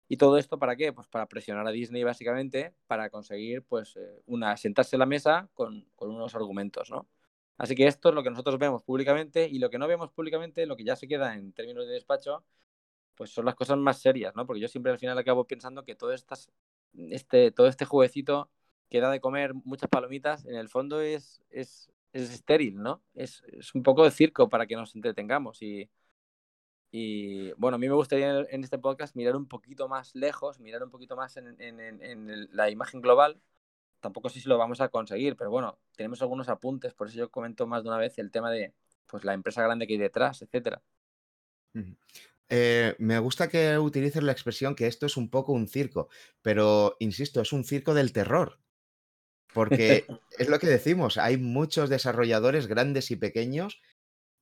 ¿Y todo esto para qué? Pues para presionar a Disney básicamente, para conseguir pues eh, una, sentarse a la mesa con, con unos argumentos, ¿no? Así que esto es lo que nosotros vemos públicamente y lo que no vemos públicamente, lo que ya se queda en términos de despacho, pues son las cosas más serias, ¿no? Porque yo siempre al final acabo pensando que todas estas este, todo este jueguecito que da de comer muchas palomitas, en el fondo es, es, es estéril, ¿no? Es, es, un poco de circo para que nos entretengamos. Y, y bueno, a mí me gustaría en este podcast mirar un poquito más lejos, mirar un poquito más en, en, en la imagen global. Tampoco sé si lo vamos a conseguir, pero bueno, tenemos algunos apuntes, por eso yo comento más de una vez el tema de pues la empresa grande que hay detrás, etcétera. Eh, me gusta que utilices la expresión que esto es un poco un circo, pero insisto, es un circo del terror. Porque [laughs] es lo que decimos, hay muchos desarrolladores grandes y pequeños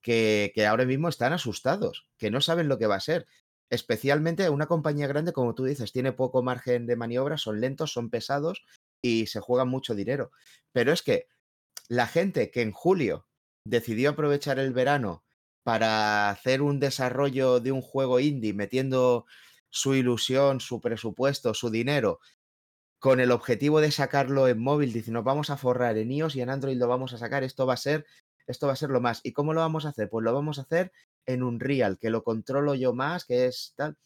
que, que, ahora mismo están asustados, que no saben lo que va a ser. Especialmente una compañía grande, como tú dices, tiene poco margen de maniobra, son lentos, son pesados y se juegan mucho dinero. Pero es que la gente que en julio decidió aprovechar el verano para hacer un desarrollo de un juego indie metiendo su ilusión, su presupuesto, su dinero, con el objetivo de sacarlo en móvil, diciendo vamos a forrar en iOS y en Android lo vamos a sacar, esto va a ser, esto va a ser lo más. ¿Y cómo lo vamos a hacer? Pues lo vamos a hacer en un real, que lo controlo yo más, que es tal.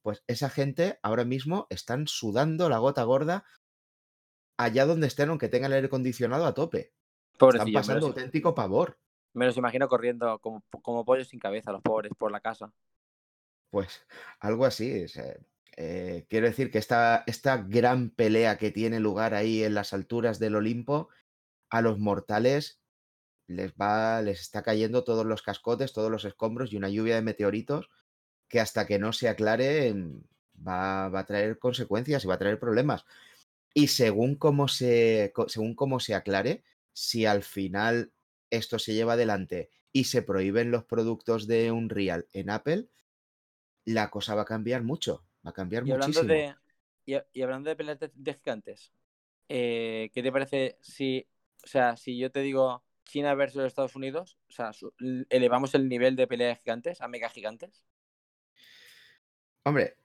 Pues esa gente ahora mismo están sudando la gota gorda allá donde estén, aunque tengan el aire acondicionado a tope. están pasando auténtico pavor. Me los imagino corriendo como, como pollos sin cabeza, los pobres, por la casa. Pues algo así. Eh, quiero decir que esta, esta gran pelea que tiene lugar ahí en las alturas del Olimpo, a los mortales les va, les está cayendo todos los cascotes, todos los escombros y una lluvia de meteoritos que hasta que no se aclare va, va a traer consecuencias y va a traer problemas. Y según cómo se, según cómo se aclare, si al final esto se lleva adelante y se prohíben los productos de Unreal en Apple, la cosa va a cambiar mucho, va a cambiar y muchísimo. Hablando de, y, hablando de peleas de, gigantes, eh, ¿qué te parece si, o sea, si yo te digo China versus Estados Unidos? O sea, elevamos el nivel de pelea de gigantes a mega gigantes. Hombre,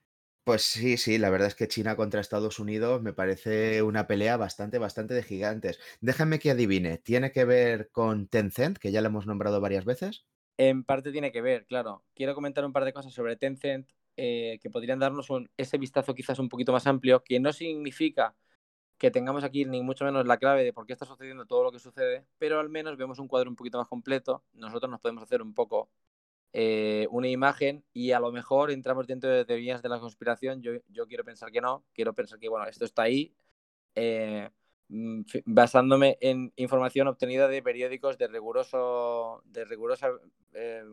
pues sí, sí, la verdad es que China contra Estados Unidos me parece una pelea bastante, bastante de gigantes. Déjame que adivine, ¿tiene que ver con Tencent, que ya lo hemos nombrado varias veces? En parte tiene que ver, claro. Quiero comentar un par de cosas sobre Tencent eh, que podrían darnos un- ese vistazo quizás un poquito más amplio, que no significa que tengamos aquí ni mucho menos la clave de por qué está sucediendo todo lo que sucede, pero al menos vemos un cuadro un poquito más completo. Nosotros nos podemos hacer un poco eh, una imagen y a lo mejor entramos dentro de teorías de la conspiración. Yo, yo quiero pensar que no, quiero pensar que, bueno, esto está ahí, eh, mm, basándome en información obtenida de periódicos de riguroso, de rigurosa eh,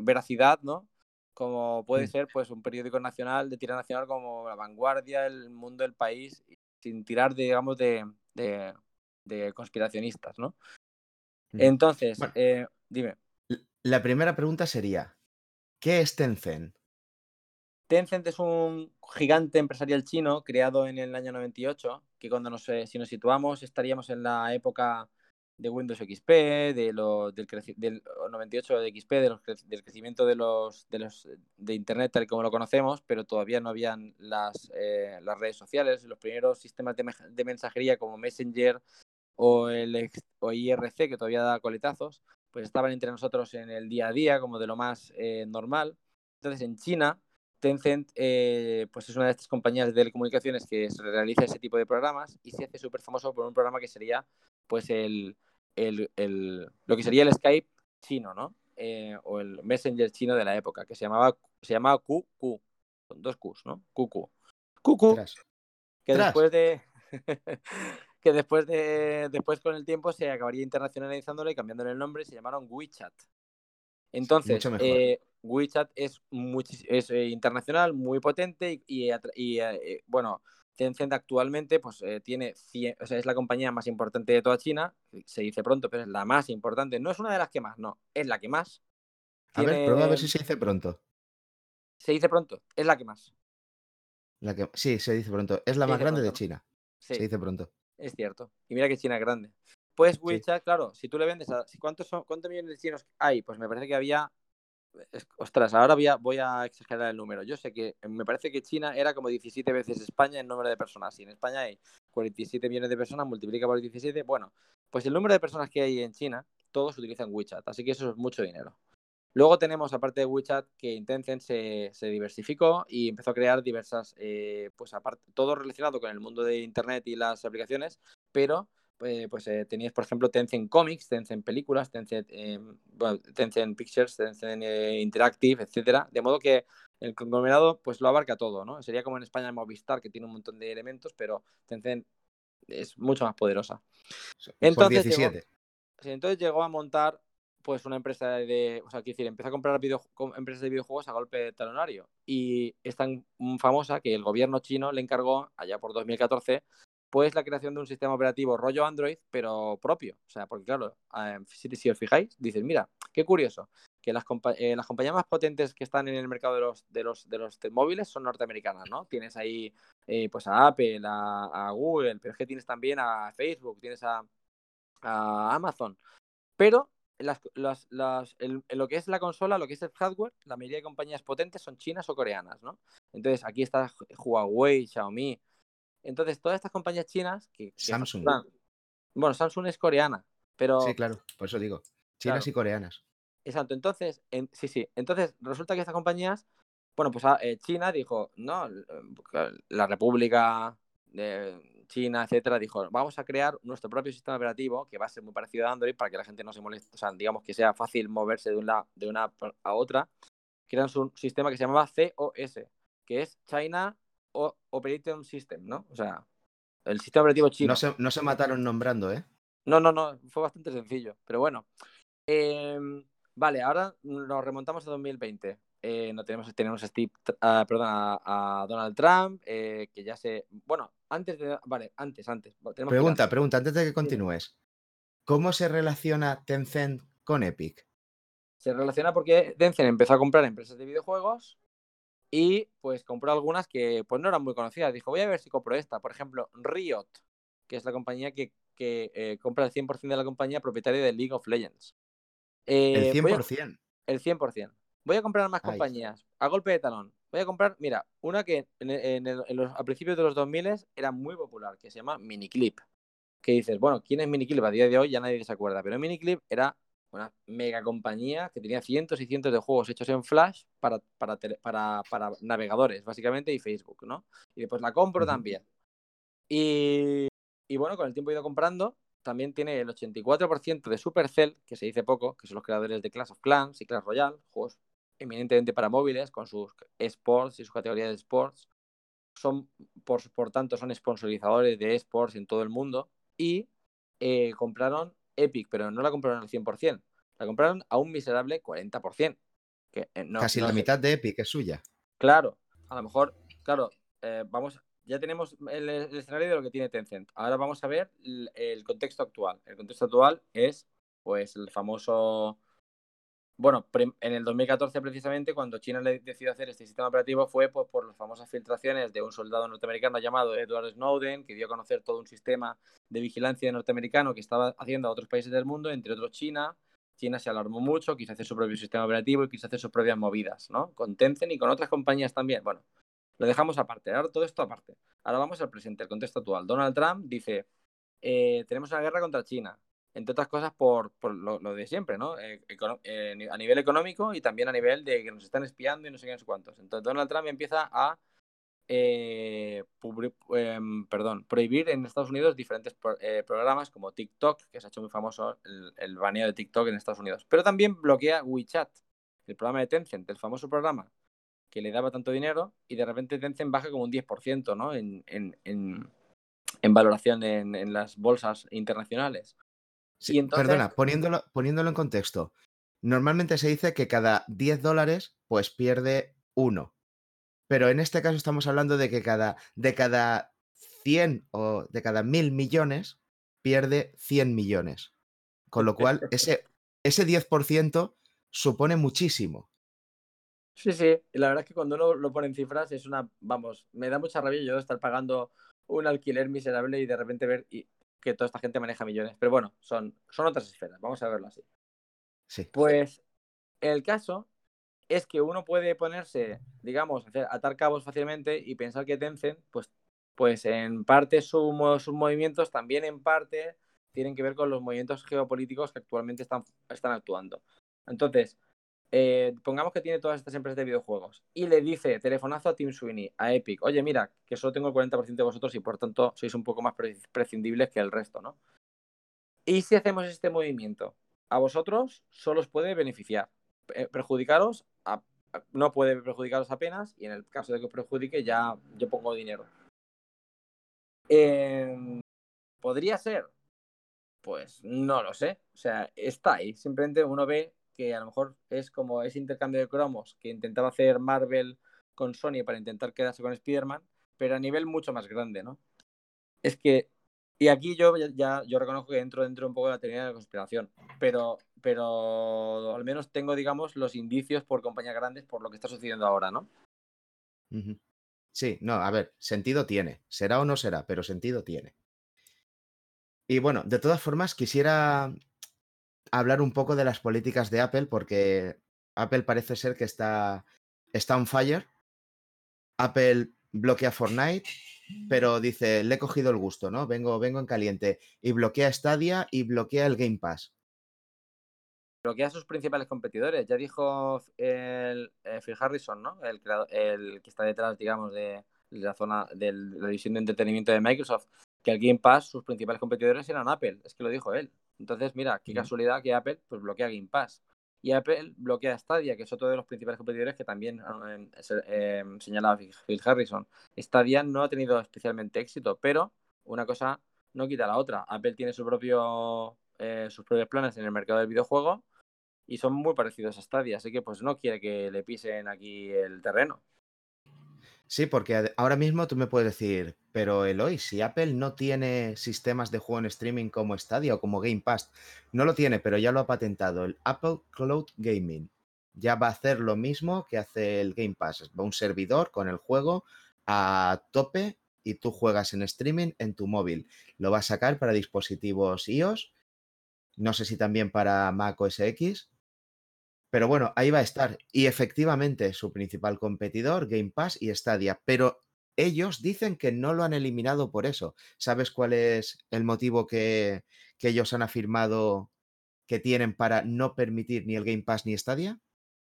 veracidad, ¿no? Como puede Mm. ser, pues, un periódico nacional, de tira nacional como La Vanguardia, El Mundo, El País, sin tirar, digamos, de, de, de conspiracionistas, ¿no? Mm. Entonces, Bueno. eh, dime. La primera pregunta sería, ¿qué es Tencent? Tencent es un gigante empresarial chino creado en el año 98, que cuando nos, eh, si nos situamos estaríamos en la época de Windows XP, de lo- del, del 98 de XP, de los del crecimiento de los, de los de Internet tal y como lo conocemos, pero todavía no habían las, eh, las redes sociales, los primeros sistemas de, de mensajería como Messenger o el o IRC, que todavía da coletazos, pues estaban entre nosotros en el día a día como de lo más eh, normal. Entonces en China Tencent eh, pues es una de estas compañías de telecomunicaciones que realiza ese tipo de programas y se hace súper famoso por un programa que sería pues el, el, el- lo que sería el Skype chino, ¿no? Eh, o el Messenger chino de la época, que se llamaba, se llamaba QQ, con dos Qs, ¿no? QQ. QQ, que Tras. después de que después de después con el tiempo se acabaría internacionalizándolo y cambiándole el nombre se llamaron WeChat. Entonces, eh, WeChat es, es eh, internacional, muy potente y, y, y, eh, bueno, Tencent actualmente pues eh, tiene 100 o sea, es la compañía más importante de toda China, se dice pronto, pero es la más importante, no es una de las que más, no, es la que más. a ver, prueba a ver si se dice pronto. Se dice pronto, es la que más. La que... Sí, se dice pronto. Es la Se más grande de. China. Sí. Se dice pronto. Es cierto. Y mira que China es grande. Pues WeChat, claro, si tú le vendes a... si- ¿Cuántos, son, ¿Cuántos millones de chinos hay? Pues me parece que había... Ostras, ahora voy a, voy a exagerar el número. Yo sé que me parece que China era como 17 veces España en número de personas. Y en España hay 47 millones de personas, multiplica por 17. Bueno, pues el número de personas que hay en China, todos utilizan WeChat. Así que eso es mucho dinero. Luego tenemos, aparte de WeChat, que Tencent se, se diversificó y empezó a crear diversas, eh, pues aparte, todo relacionado con el mundo de Internet y las aplicaciones, pero eh, pues eh, teníais, por ejemplo, Tencent Comics, Tencent Películas, Tencent, eh, bueno, Tencent Pictures, Tencent Interactive, etcétera, de modo que el conglomerado pues lo abarca todo, ¿no? Sería como en España Movistar, que tiene un montón de elementos, pero Tencent es mucho más poderosa. Por Entonces llegó- 17. Sí, entonces llegó a montar pues una empresa de, o sea, quiero decir, empezó a comprar empresas de videojuegos a golpe de talonario y es tan famosa que el gobierno chino le encargó allá por 2014 pues la creación de un sistema operativo rollo Android pero propio, o sea, porque claro, si, os fijáis, dices, mira, qué curioso que las, eh, las compañías más potentes que están en el mercado de los, de los, de los móviles son norteamericanas, ¿no? Tienes ahí eh, pues a Apple, a, a Google, pero es que tienes también a Facebook, tienes a, a Amazon. Pero las, las, las- el- lo que es la consola, lo que es el hardware, la mayoría de compañías potentes son chinas o coreanas, ¿no? Entonces aquí está Huawei, Xiaomi. Entonces todas estas compañías chinas que, que Samsung. bueno, Samsung es coreana, pero Sí, claro, por eso digo. Chinas Claro. y coreanas. Exacto, entonces, en- sí, sí, entonces resulta que estas compañías, bueno, pues ah, eh, China dijo, no, la República de China, etcétera, dijo, vamos a crear nuestro propio sistema operativo que va a ser muy parecido a Android para que la gente no se moleste, o sea, digamos que sea fácil moverse de una, de una a otra. Crean un sistema que se llamaba COS, que es China O- Operating System, ¿no? O sea, el sistema operativo chino. No se, no se mataron nombrando, ¿eh? No, no, no, fue bastante sencillo, pero bueno. Em, vale, ahora nos remontamos a 2020. Eh, no tenemos, tenemos a Steve, perdón, a, a Donald Trump, eh, que ya se... Bueno, antes de... Vale, antes, antes. Tenemos que Pregunta, antes. pregunta, antes de que continúes. ¿Cómo se relaciona Tencent con Epic? Se relaciona porque Tencent empezó a comprar empresas de videojuegos y pues compró algunas que pues no eran muy conocidas. Dijo, voy a ver si compro esta. Por ejemplo, Riot, que es la compañía que, que eh, compra el 100% de la compañía propietaria de League of Legends. El Eh, voy a- 100%. el 100%. Voy a comprar más compañías a golpe de talón. Voy a comprar, mira, una que en, en el- en los, a principios de los 2000 era muy popular, que se llama Miniclip. Que dices, bueno, ¿quién es Miniclip? A día de hoy ya nadie se acuerda, pero Miniclip era una mega compañía que tenía cientos y cientos de juegos hechos en Flash para, para, tele- para, para navegadores, básicamente, y Facebook, ¿no? Y después la compro también. Y, y bueno, con el tiempo he ido comprando. También tiene el 84% de Supercell, que se dice poco, que son los creadores de Clash of Clans y Clash Royale, juegos eminentemente para móviles, con sus esports y sus categorías de sports. Son, por, por tanto, son sponsorizadores de esports en todo el mundo. Y eh, compraron Epic, pero no la compraron al 100%. La compraron a un miserable 40%. Que, eh, no, Casi no la sé. mitad de Epic es suya. Claro, a lo mejor, claro, eh, vamos, ya tenemos el, el escenario de lo que tiene Tencent. Ahora vamos a ver el, el contexto actual. El contexto actual es, pues, el famoso. Bueno, en el 2014 precisamente, cuando China le decidió hacer este sistema operativo, fue pues, por las famosas filtraciones de un soldado norteamericano llamado Edward Snowden, que dio a conocer todo un sistema de vigilancia norteamericano que estaba haciendo a otros países del mundo, entre otros China. China se alarmó mucho, quiso hacer su propio sistema operativo y quiso hacer sus propias movidas, ¿no? Con Tencent y con otras compañías también. Bueno, lo dejamos aparte, ahora todo esto aparte. Ahora vamos al presente, el contexto actual. Donald Trump dice, eh, tenemos una guerra contra China, entre otras cosas por, por lo, de siempre, ¿no? Eh, eh, a nivel económico y también a nivel de que nos están espiando y no sé qué, no sé cuántos. Entonces Donald Trump empieza a eh, em, perdón, prohibir en Estados Unidos diferentes pro- programas como TikTok, que se ha hecho muy famoso el, baneo de TikTok en Estados Unidos. Pero también bloquea WeChat, el programa de Tencent, el famoso programa que le daba tanto dinero y de repente Tencent baja como un 10% ¿no? en, valoración en las bolsas internacionales. Sí, Y entonces- Perdona, poniéndolo, poniéndolo en contexto. Normalmente se dice que cada 10 dólares, pues pierde uno. Pero en este caso estamos hablando de que cada, de cada 100 o de cada mil millones pierde 100 millones. Con lo cual, ese, [laughs] ese 10% supone muchísimo. Sí, sí, y la verdad es que cuando uno lo pone en cifras es una, vamos, me da mucha rabia yo estar pagando un alquiler miserable y de repente ver y- que toda esta gente maneja millones. Pero bueno, son, son otras esferas, vamos a verlo así. Sí. Pues el caso es que uno puede ponerse, digamos, hacer, atar cabos fácilmente y pensar que Tencent, pues, pues en parte su mo- sus movimientos también en parte tienen que ver con los movimientos geopolíticos que actualmente están, están actuando. Entonces, eh, pongamos que tiene todas estas empresas de videojuegos y le dice telefonazo a Tim Sweeney, a Epic, oye, mira, que solo tengo el 40% de vosotros y por tanto sois un poco más pre- prescindibles que el resto, ¿no? ¿Y si hacemos este movimiento? A vosotros solo os puede beneficiar. Eh, perjudicaros, no puede perjudicaros apenas y en el caso de que os perjudique ya yo pongo dinero. Eh, ¿Podría ser? Pues no lo sé. O sea, está ahí. Simplemente uno ve que a lo mejor es como ese intercambio de cromos que intentaba hacer Marvel con Sony para intentar quedarse con Spider-Man, pero a nivel mucho más grande, ¿no? Es que, y aquí yo ya, yo reconozco que entro dentro un poco de la teoría de la conspiración, pero, pero al menos tengo, digamos, los indicios por compañías grandes por lo que está sucediendo ahora, ¿no? Sí, no, a ver, sentido tiene. Será o no será, pero sentido tiene. Y bueno, de todas formas, quisiera hablar un poco de las políticas de Apple, porque Apple parece ser que está, está on fire. Apple bloquea Fortnite, pero dice, le he cogido el gusto, ¿no? Vengo, vengo en caliente. Y bloquea Stadia y bloquea el Game Pass. bloquea a sus principales competidores. Ya dijo el, eh, Phil Harrison, ¿no? El, el que está detrás, digamos, de la zona de la división de entretenimiento de Microsoft, que el Game Pass, sus principales competidores eran Apple. Es que lo dijo él. Entonces, mira, qué casualidad que Apple pues, bloquea Game Pass. Y Apple bloquea Stadia, que es otro de los principales competidores que también eh, se- eh, señalaba Phil Harrison. Stadia no ha tenido especialmente éxito, pero una cosa no quita la otra. Apple tiene su propio, eh, sus propios planes en el mercado del videojuego y son muy parecidos a Stadia, así que pues no quiere que le pisen aquí el terreno. Sí, porque ahora mismo tú me puedes decir, pero Eloy, si Apple no tiene sistemas de juego en streaming como Stadia o como Game Pass, no lo tiene, pero ya lo ha patentado, el Apple Cloud Gaming. Ya va a hacer lo mismo que hace el Game Pass. Va un servidor con el juego a tope y tú juegas en streaming en tu móvil. Lo va a sacar para dispositivos iOS, no sé si también para Mac OS X, pero bueno, ahí va a estar. Y efectivamente, su principal competidor, Game Pass y Stadia. Pero ellos dicen que no lo han eliminado por eso. ¿Sabes cuál es el motivo que, que ellos han afirmado que tienen para no permitir ni el Game Pass ni Stadia?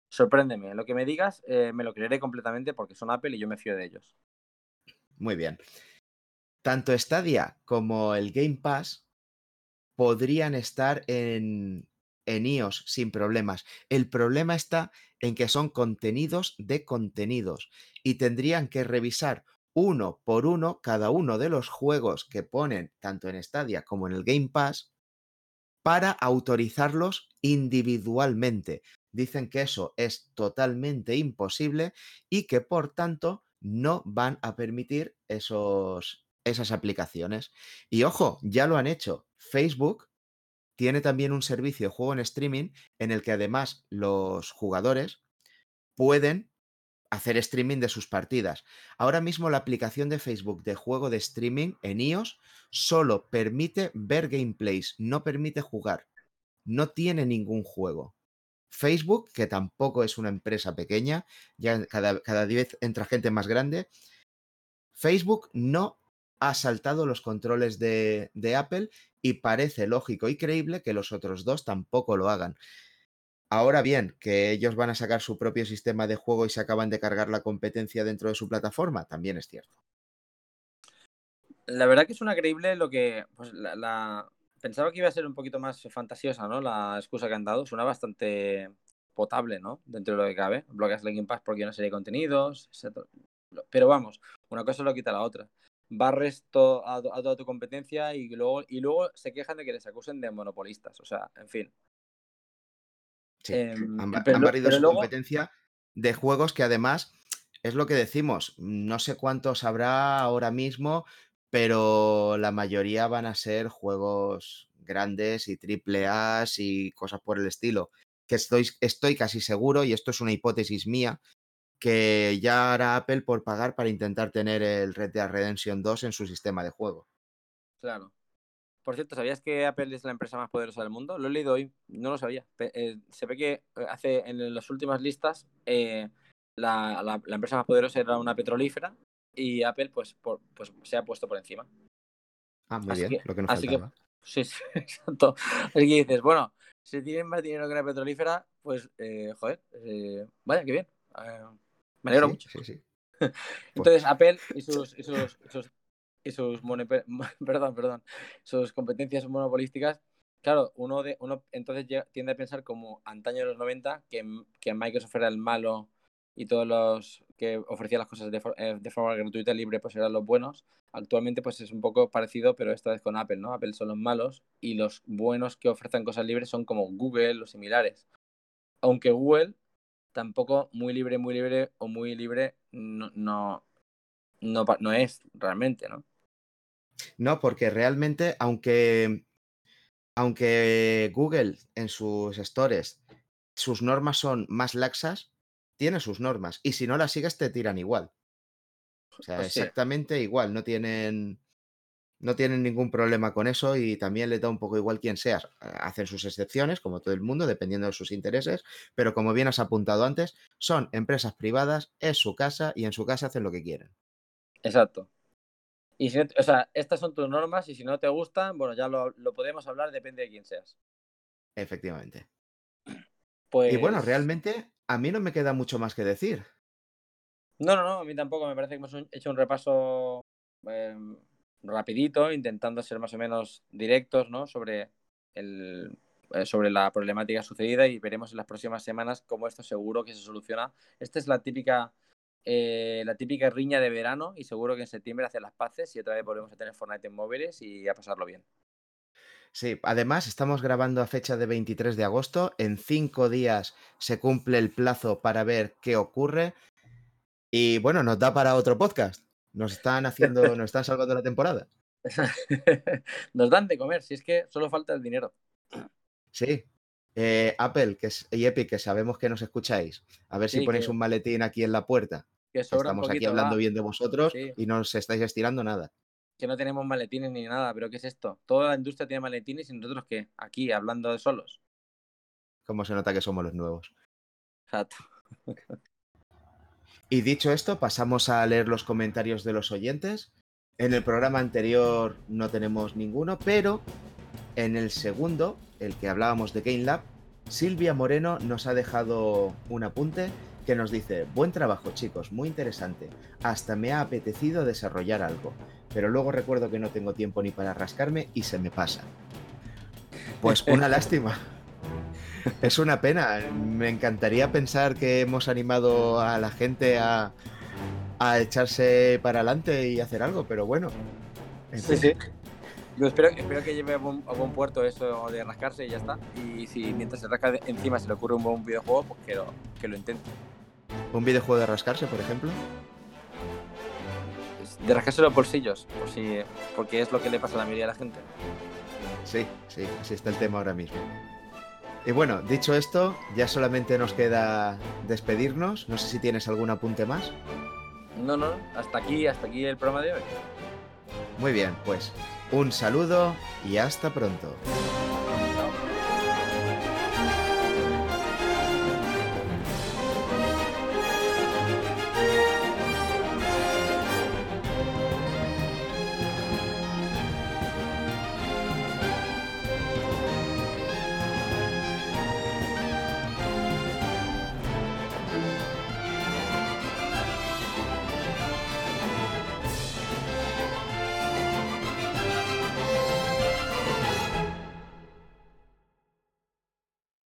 Sorpréndeme, lo que me digas eh, me lo creeré completamente porque son Apple y yo me fío de ellos. Muy bien. Tanto Stadia como el Game Pass podrían estar en, en iOS sin problemas. El problema está en que son contenidos de contenidos y tendrían que revisar uno por uno cada uno de los juegos que ponen tanto en Stadia como en el Game Pass para autorizarlos individualmente. Dicen que eso es totalmente imposible y que por tanto no van a permitir esos, esas aplicaciones. Y ojo, ya lo han hecho. Facebook tiene también un servicio de juego en streaming en el que además los jugadores pueden hacer streaming de sus partidas. Ahora mismo la aplicación de Facebook de juego de streaming en iOS solo permite ver gameplays, no permite jugar. No tiene ningún juego. Facebook, que tampoco es una empresa pequeña, ya cada, cada vez entra gente más grande, Facebook no ha saltado los controles de Apple y parece lógico y creíble que los otros dos tampoco lo hagan. Ahora bien, que ellos van a sacar su propio sistema de juego y se acaban de cargar la competencia dentro de su plataforma, también es cierto. La verdad que es una creíble lo que. Pues la, Pensaba que iba a ser un poquito más fantasiosa, ¿no? La excusa que han dado. Suena bastante potable, ¿no? Dentro de lo que cabe. Bloqueas Game Pass porque serie de contenidos. etcétera. Pero vamos, una cosa lo quita la otra. Barres to- a, a toda tu competencia y luego, y luego se quejan de que les acusen de monopolistas. O sea, en fin. Sí, Em, han, pero barrido su luego- competencia de juegos que además es lo que decimos, no sé cuántos habrá ahora mismo, pero la mayoría van a ser juegos grandes y triple A y cosas por el estilo. Que estoy, estoy casi seguro, y esto es una hipótesis mía, que ya hará Apple por pagar para intentar tener el Red Dead Redemption 2 en su sistema de juego. Claro. Por cierto, ¿sabías que Apple es la empresa más poderosa del mundo? Lo he leído hoy, no lo sabía. Eh, se ve que eh, hace en las últimas listas eh, la, la- la empresa más poderosa era una petrolífera y Apple pues, por- pues se ha puesto por encima. Ah, muy Así bien, que- lo que nos así que- faltaba. [laughs] Sí, sí, [laughs] exacto. Así que dices, bueno, si tienen más dinero que una petrolífera, pues, eh, joder, vaya, qué bien. Me alegro Sí, mucho. sí, sí. [laughs] Entonces, Apple y sus, y sus, y sus, y sus [laughs] perdón, perdón, sus competencias monopolísticas, claro, uno, de, uno entonces llega- tiende a pensar como antaño de los 90, que, que Microsoft era el malo y todos los que ofrecían las cosas de, for- eh, de forma gratuita libre pues eran los buenos. Actualmente pues es un poco parecido, pero esta vez con Apple, ¿no? Apple son los malos y los buenos que ofrecen cosas libres son como Google o similares. Aunque Google tampoco muy libre, muy libre o muy libre no, no, no, no es realmente, ¿no? No, porque realmente, aunque, aunque Google en sus stores, sus normas son más laxas, tiene sus normas. Y si no las sigues, te tiran igual. O sea, Pues exactamente igual. No tienen, no tienen ningún problema con eso y también les da un poco igual quién seas. Hacen sus excepciones, como todo el mundo, dependiendo de sus intereses, pero como bien has apuntado antes, son empresas privadas, es su casa y en su casa hacen lo que quieren. Exacto. Y si no- o sea, estas son tus normas y si no te gustan, bueno, ya lo, lo podemos hablar, depende de quién seas. Efectivamente. Pues... Y bueno, realmente a mí no me queda mucho más que decir. No, no, no, a mí tampoco. Me parece que hemos hecho un repaso eh, rapidito, intentando ser más o menos directos, ¿no? Sobre, el, eh, sobre la problemática sucedida y veremos en las próximas semanas cómo esto seguro que se soluciona. Esta es la típica, eh, la típica riña de verano y seguro que en septiembre hacen las paces y otra vez volvemos a tener Fortnite en móviles y a pasarlo bien. Sí, además estamos grabando a fecha de 23 de agosto. En cinco días se cumple el plazo para ver qué ocurre. Y bueno, nos da para otro podcast. Nos están haciendo, nos están salvando la temporada. [laughs] Nos dan de comer, si es que solo falta el dinero. Sí. Eh, Apple que es, y Epic, que sabemos que nos escucháis. A ver si ponéis que- un maletín aquí en la puerta. Que sobra Estamos aquí hablando va. bien de vosotros Sí. y no os estáis estirando nada. Que no tenemos maletines ni nada, pero ¿qué es esto? Toda la industria tiene maletines y nosotros qué? Aquí, hablando de solos. Cómo se nota que somos los nuevos. Exacto. [laughs] Y dicho esto, pasamos a leer los comentarios de los oyentes. En el programa anterior no tenemos ninguno, pero en el segundo, el que hablábamos de Game Lab, Silvia Moreno nos ha dejado un apunte que nos dice, buen trabajo chicos, muy interesante. Hasta me ha apetecido desarrollar algo, pero luego recuerdo que no tengo tiempo ni para rascarme y se me pasa. Pues una [laughs] lástima. Es una pena. Me encantaría pensar que hemos animado a la gente a, a echarse para adelante y hacer algo, pero bueno. en Sí, sí. Yo espero, espero que lleve a buen, a buen puerto eso de rascarse y ya está. Y si mientras se rasca encima se le ocurre un buen videojuego, pues que lo, que lo intente. Un videojuego de rascarse, por ejemplo. De rascarse los bolsillos, por si, porque es lo que le pasa a la mayoría de la gente. Sí, sí, así está el tema ahora mismo. Y bueno, dicho esto, ya solamente nos queda despedirnos. No sé si tienes algún apunte más. No, no, hasta aquí, hasta aquí el programa de hoy. Muy bien, pues un saludo y hasta pronto.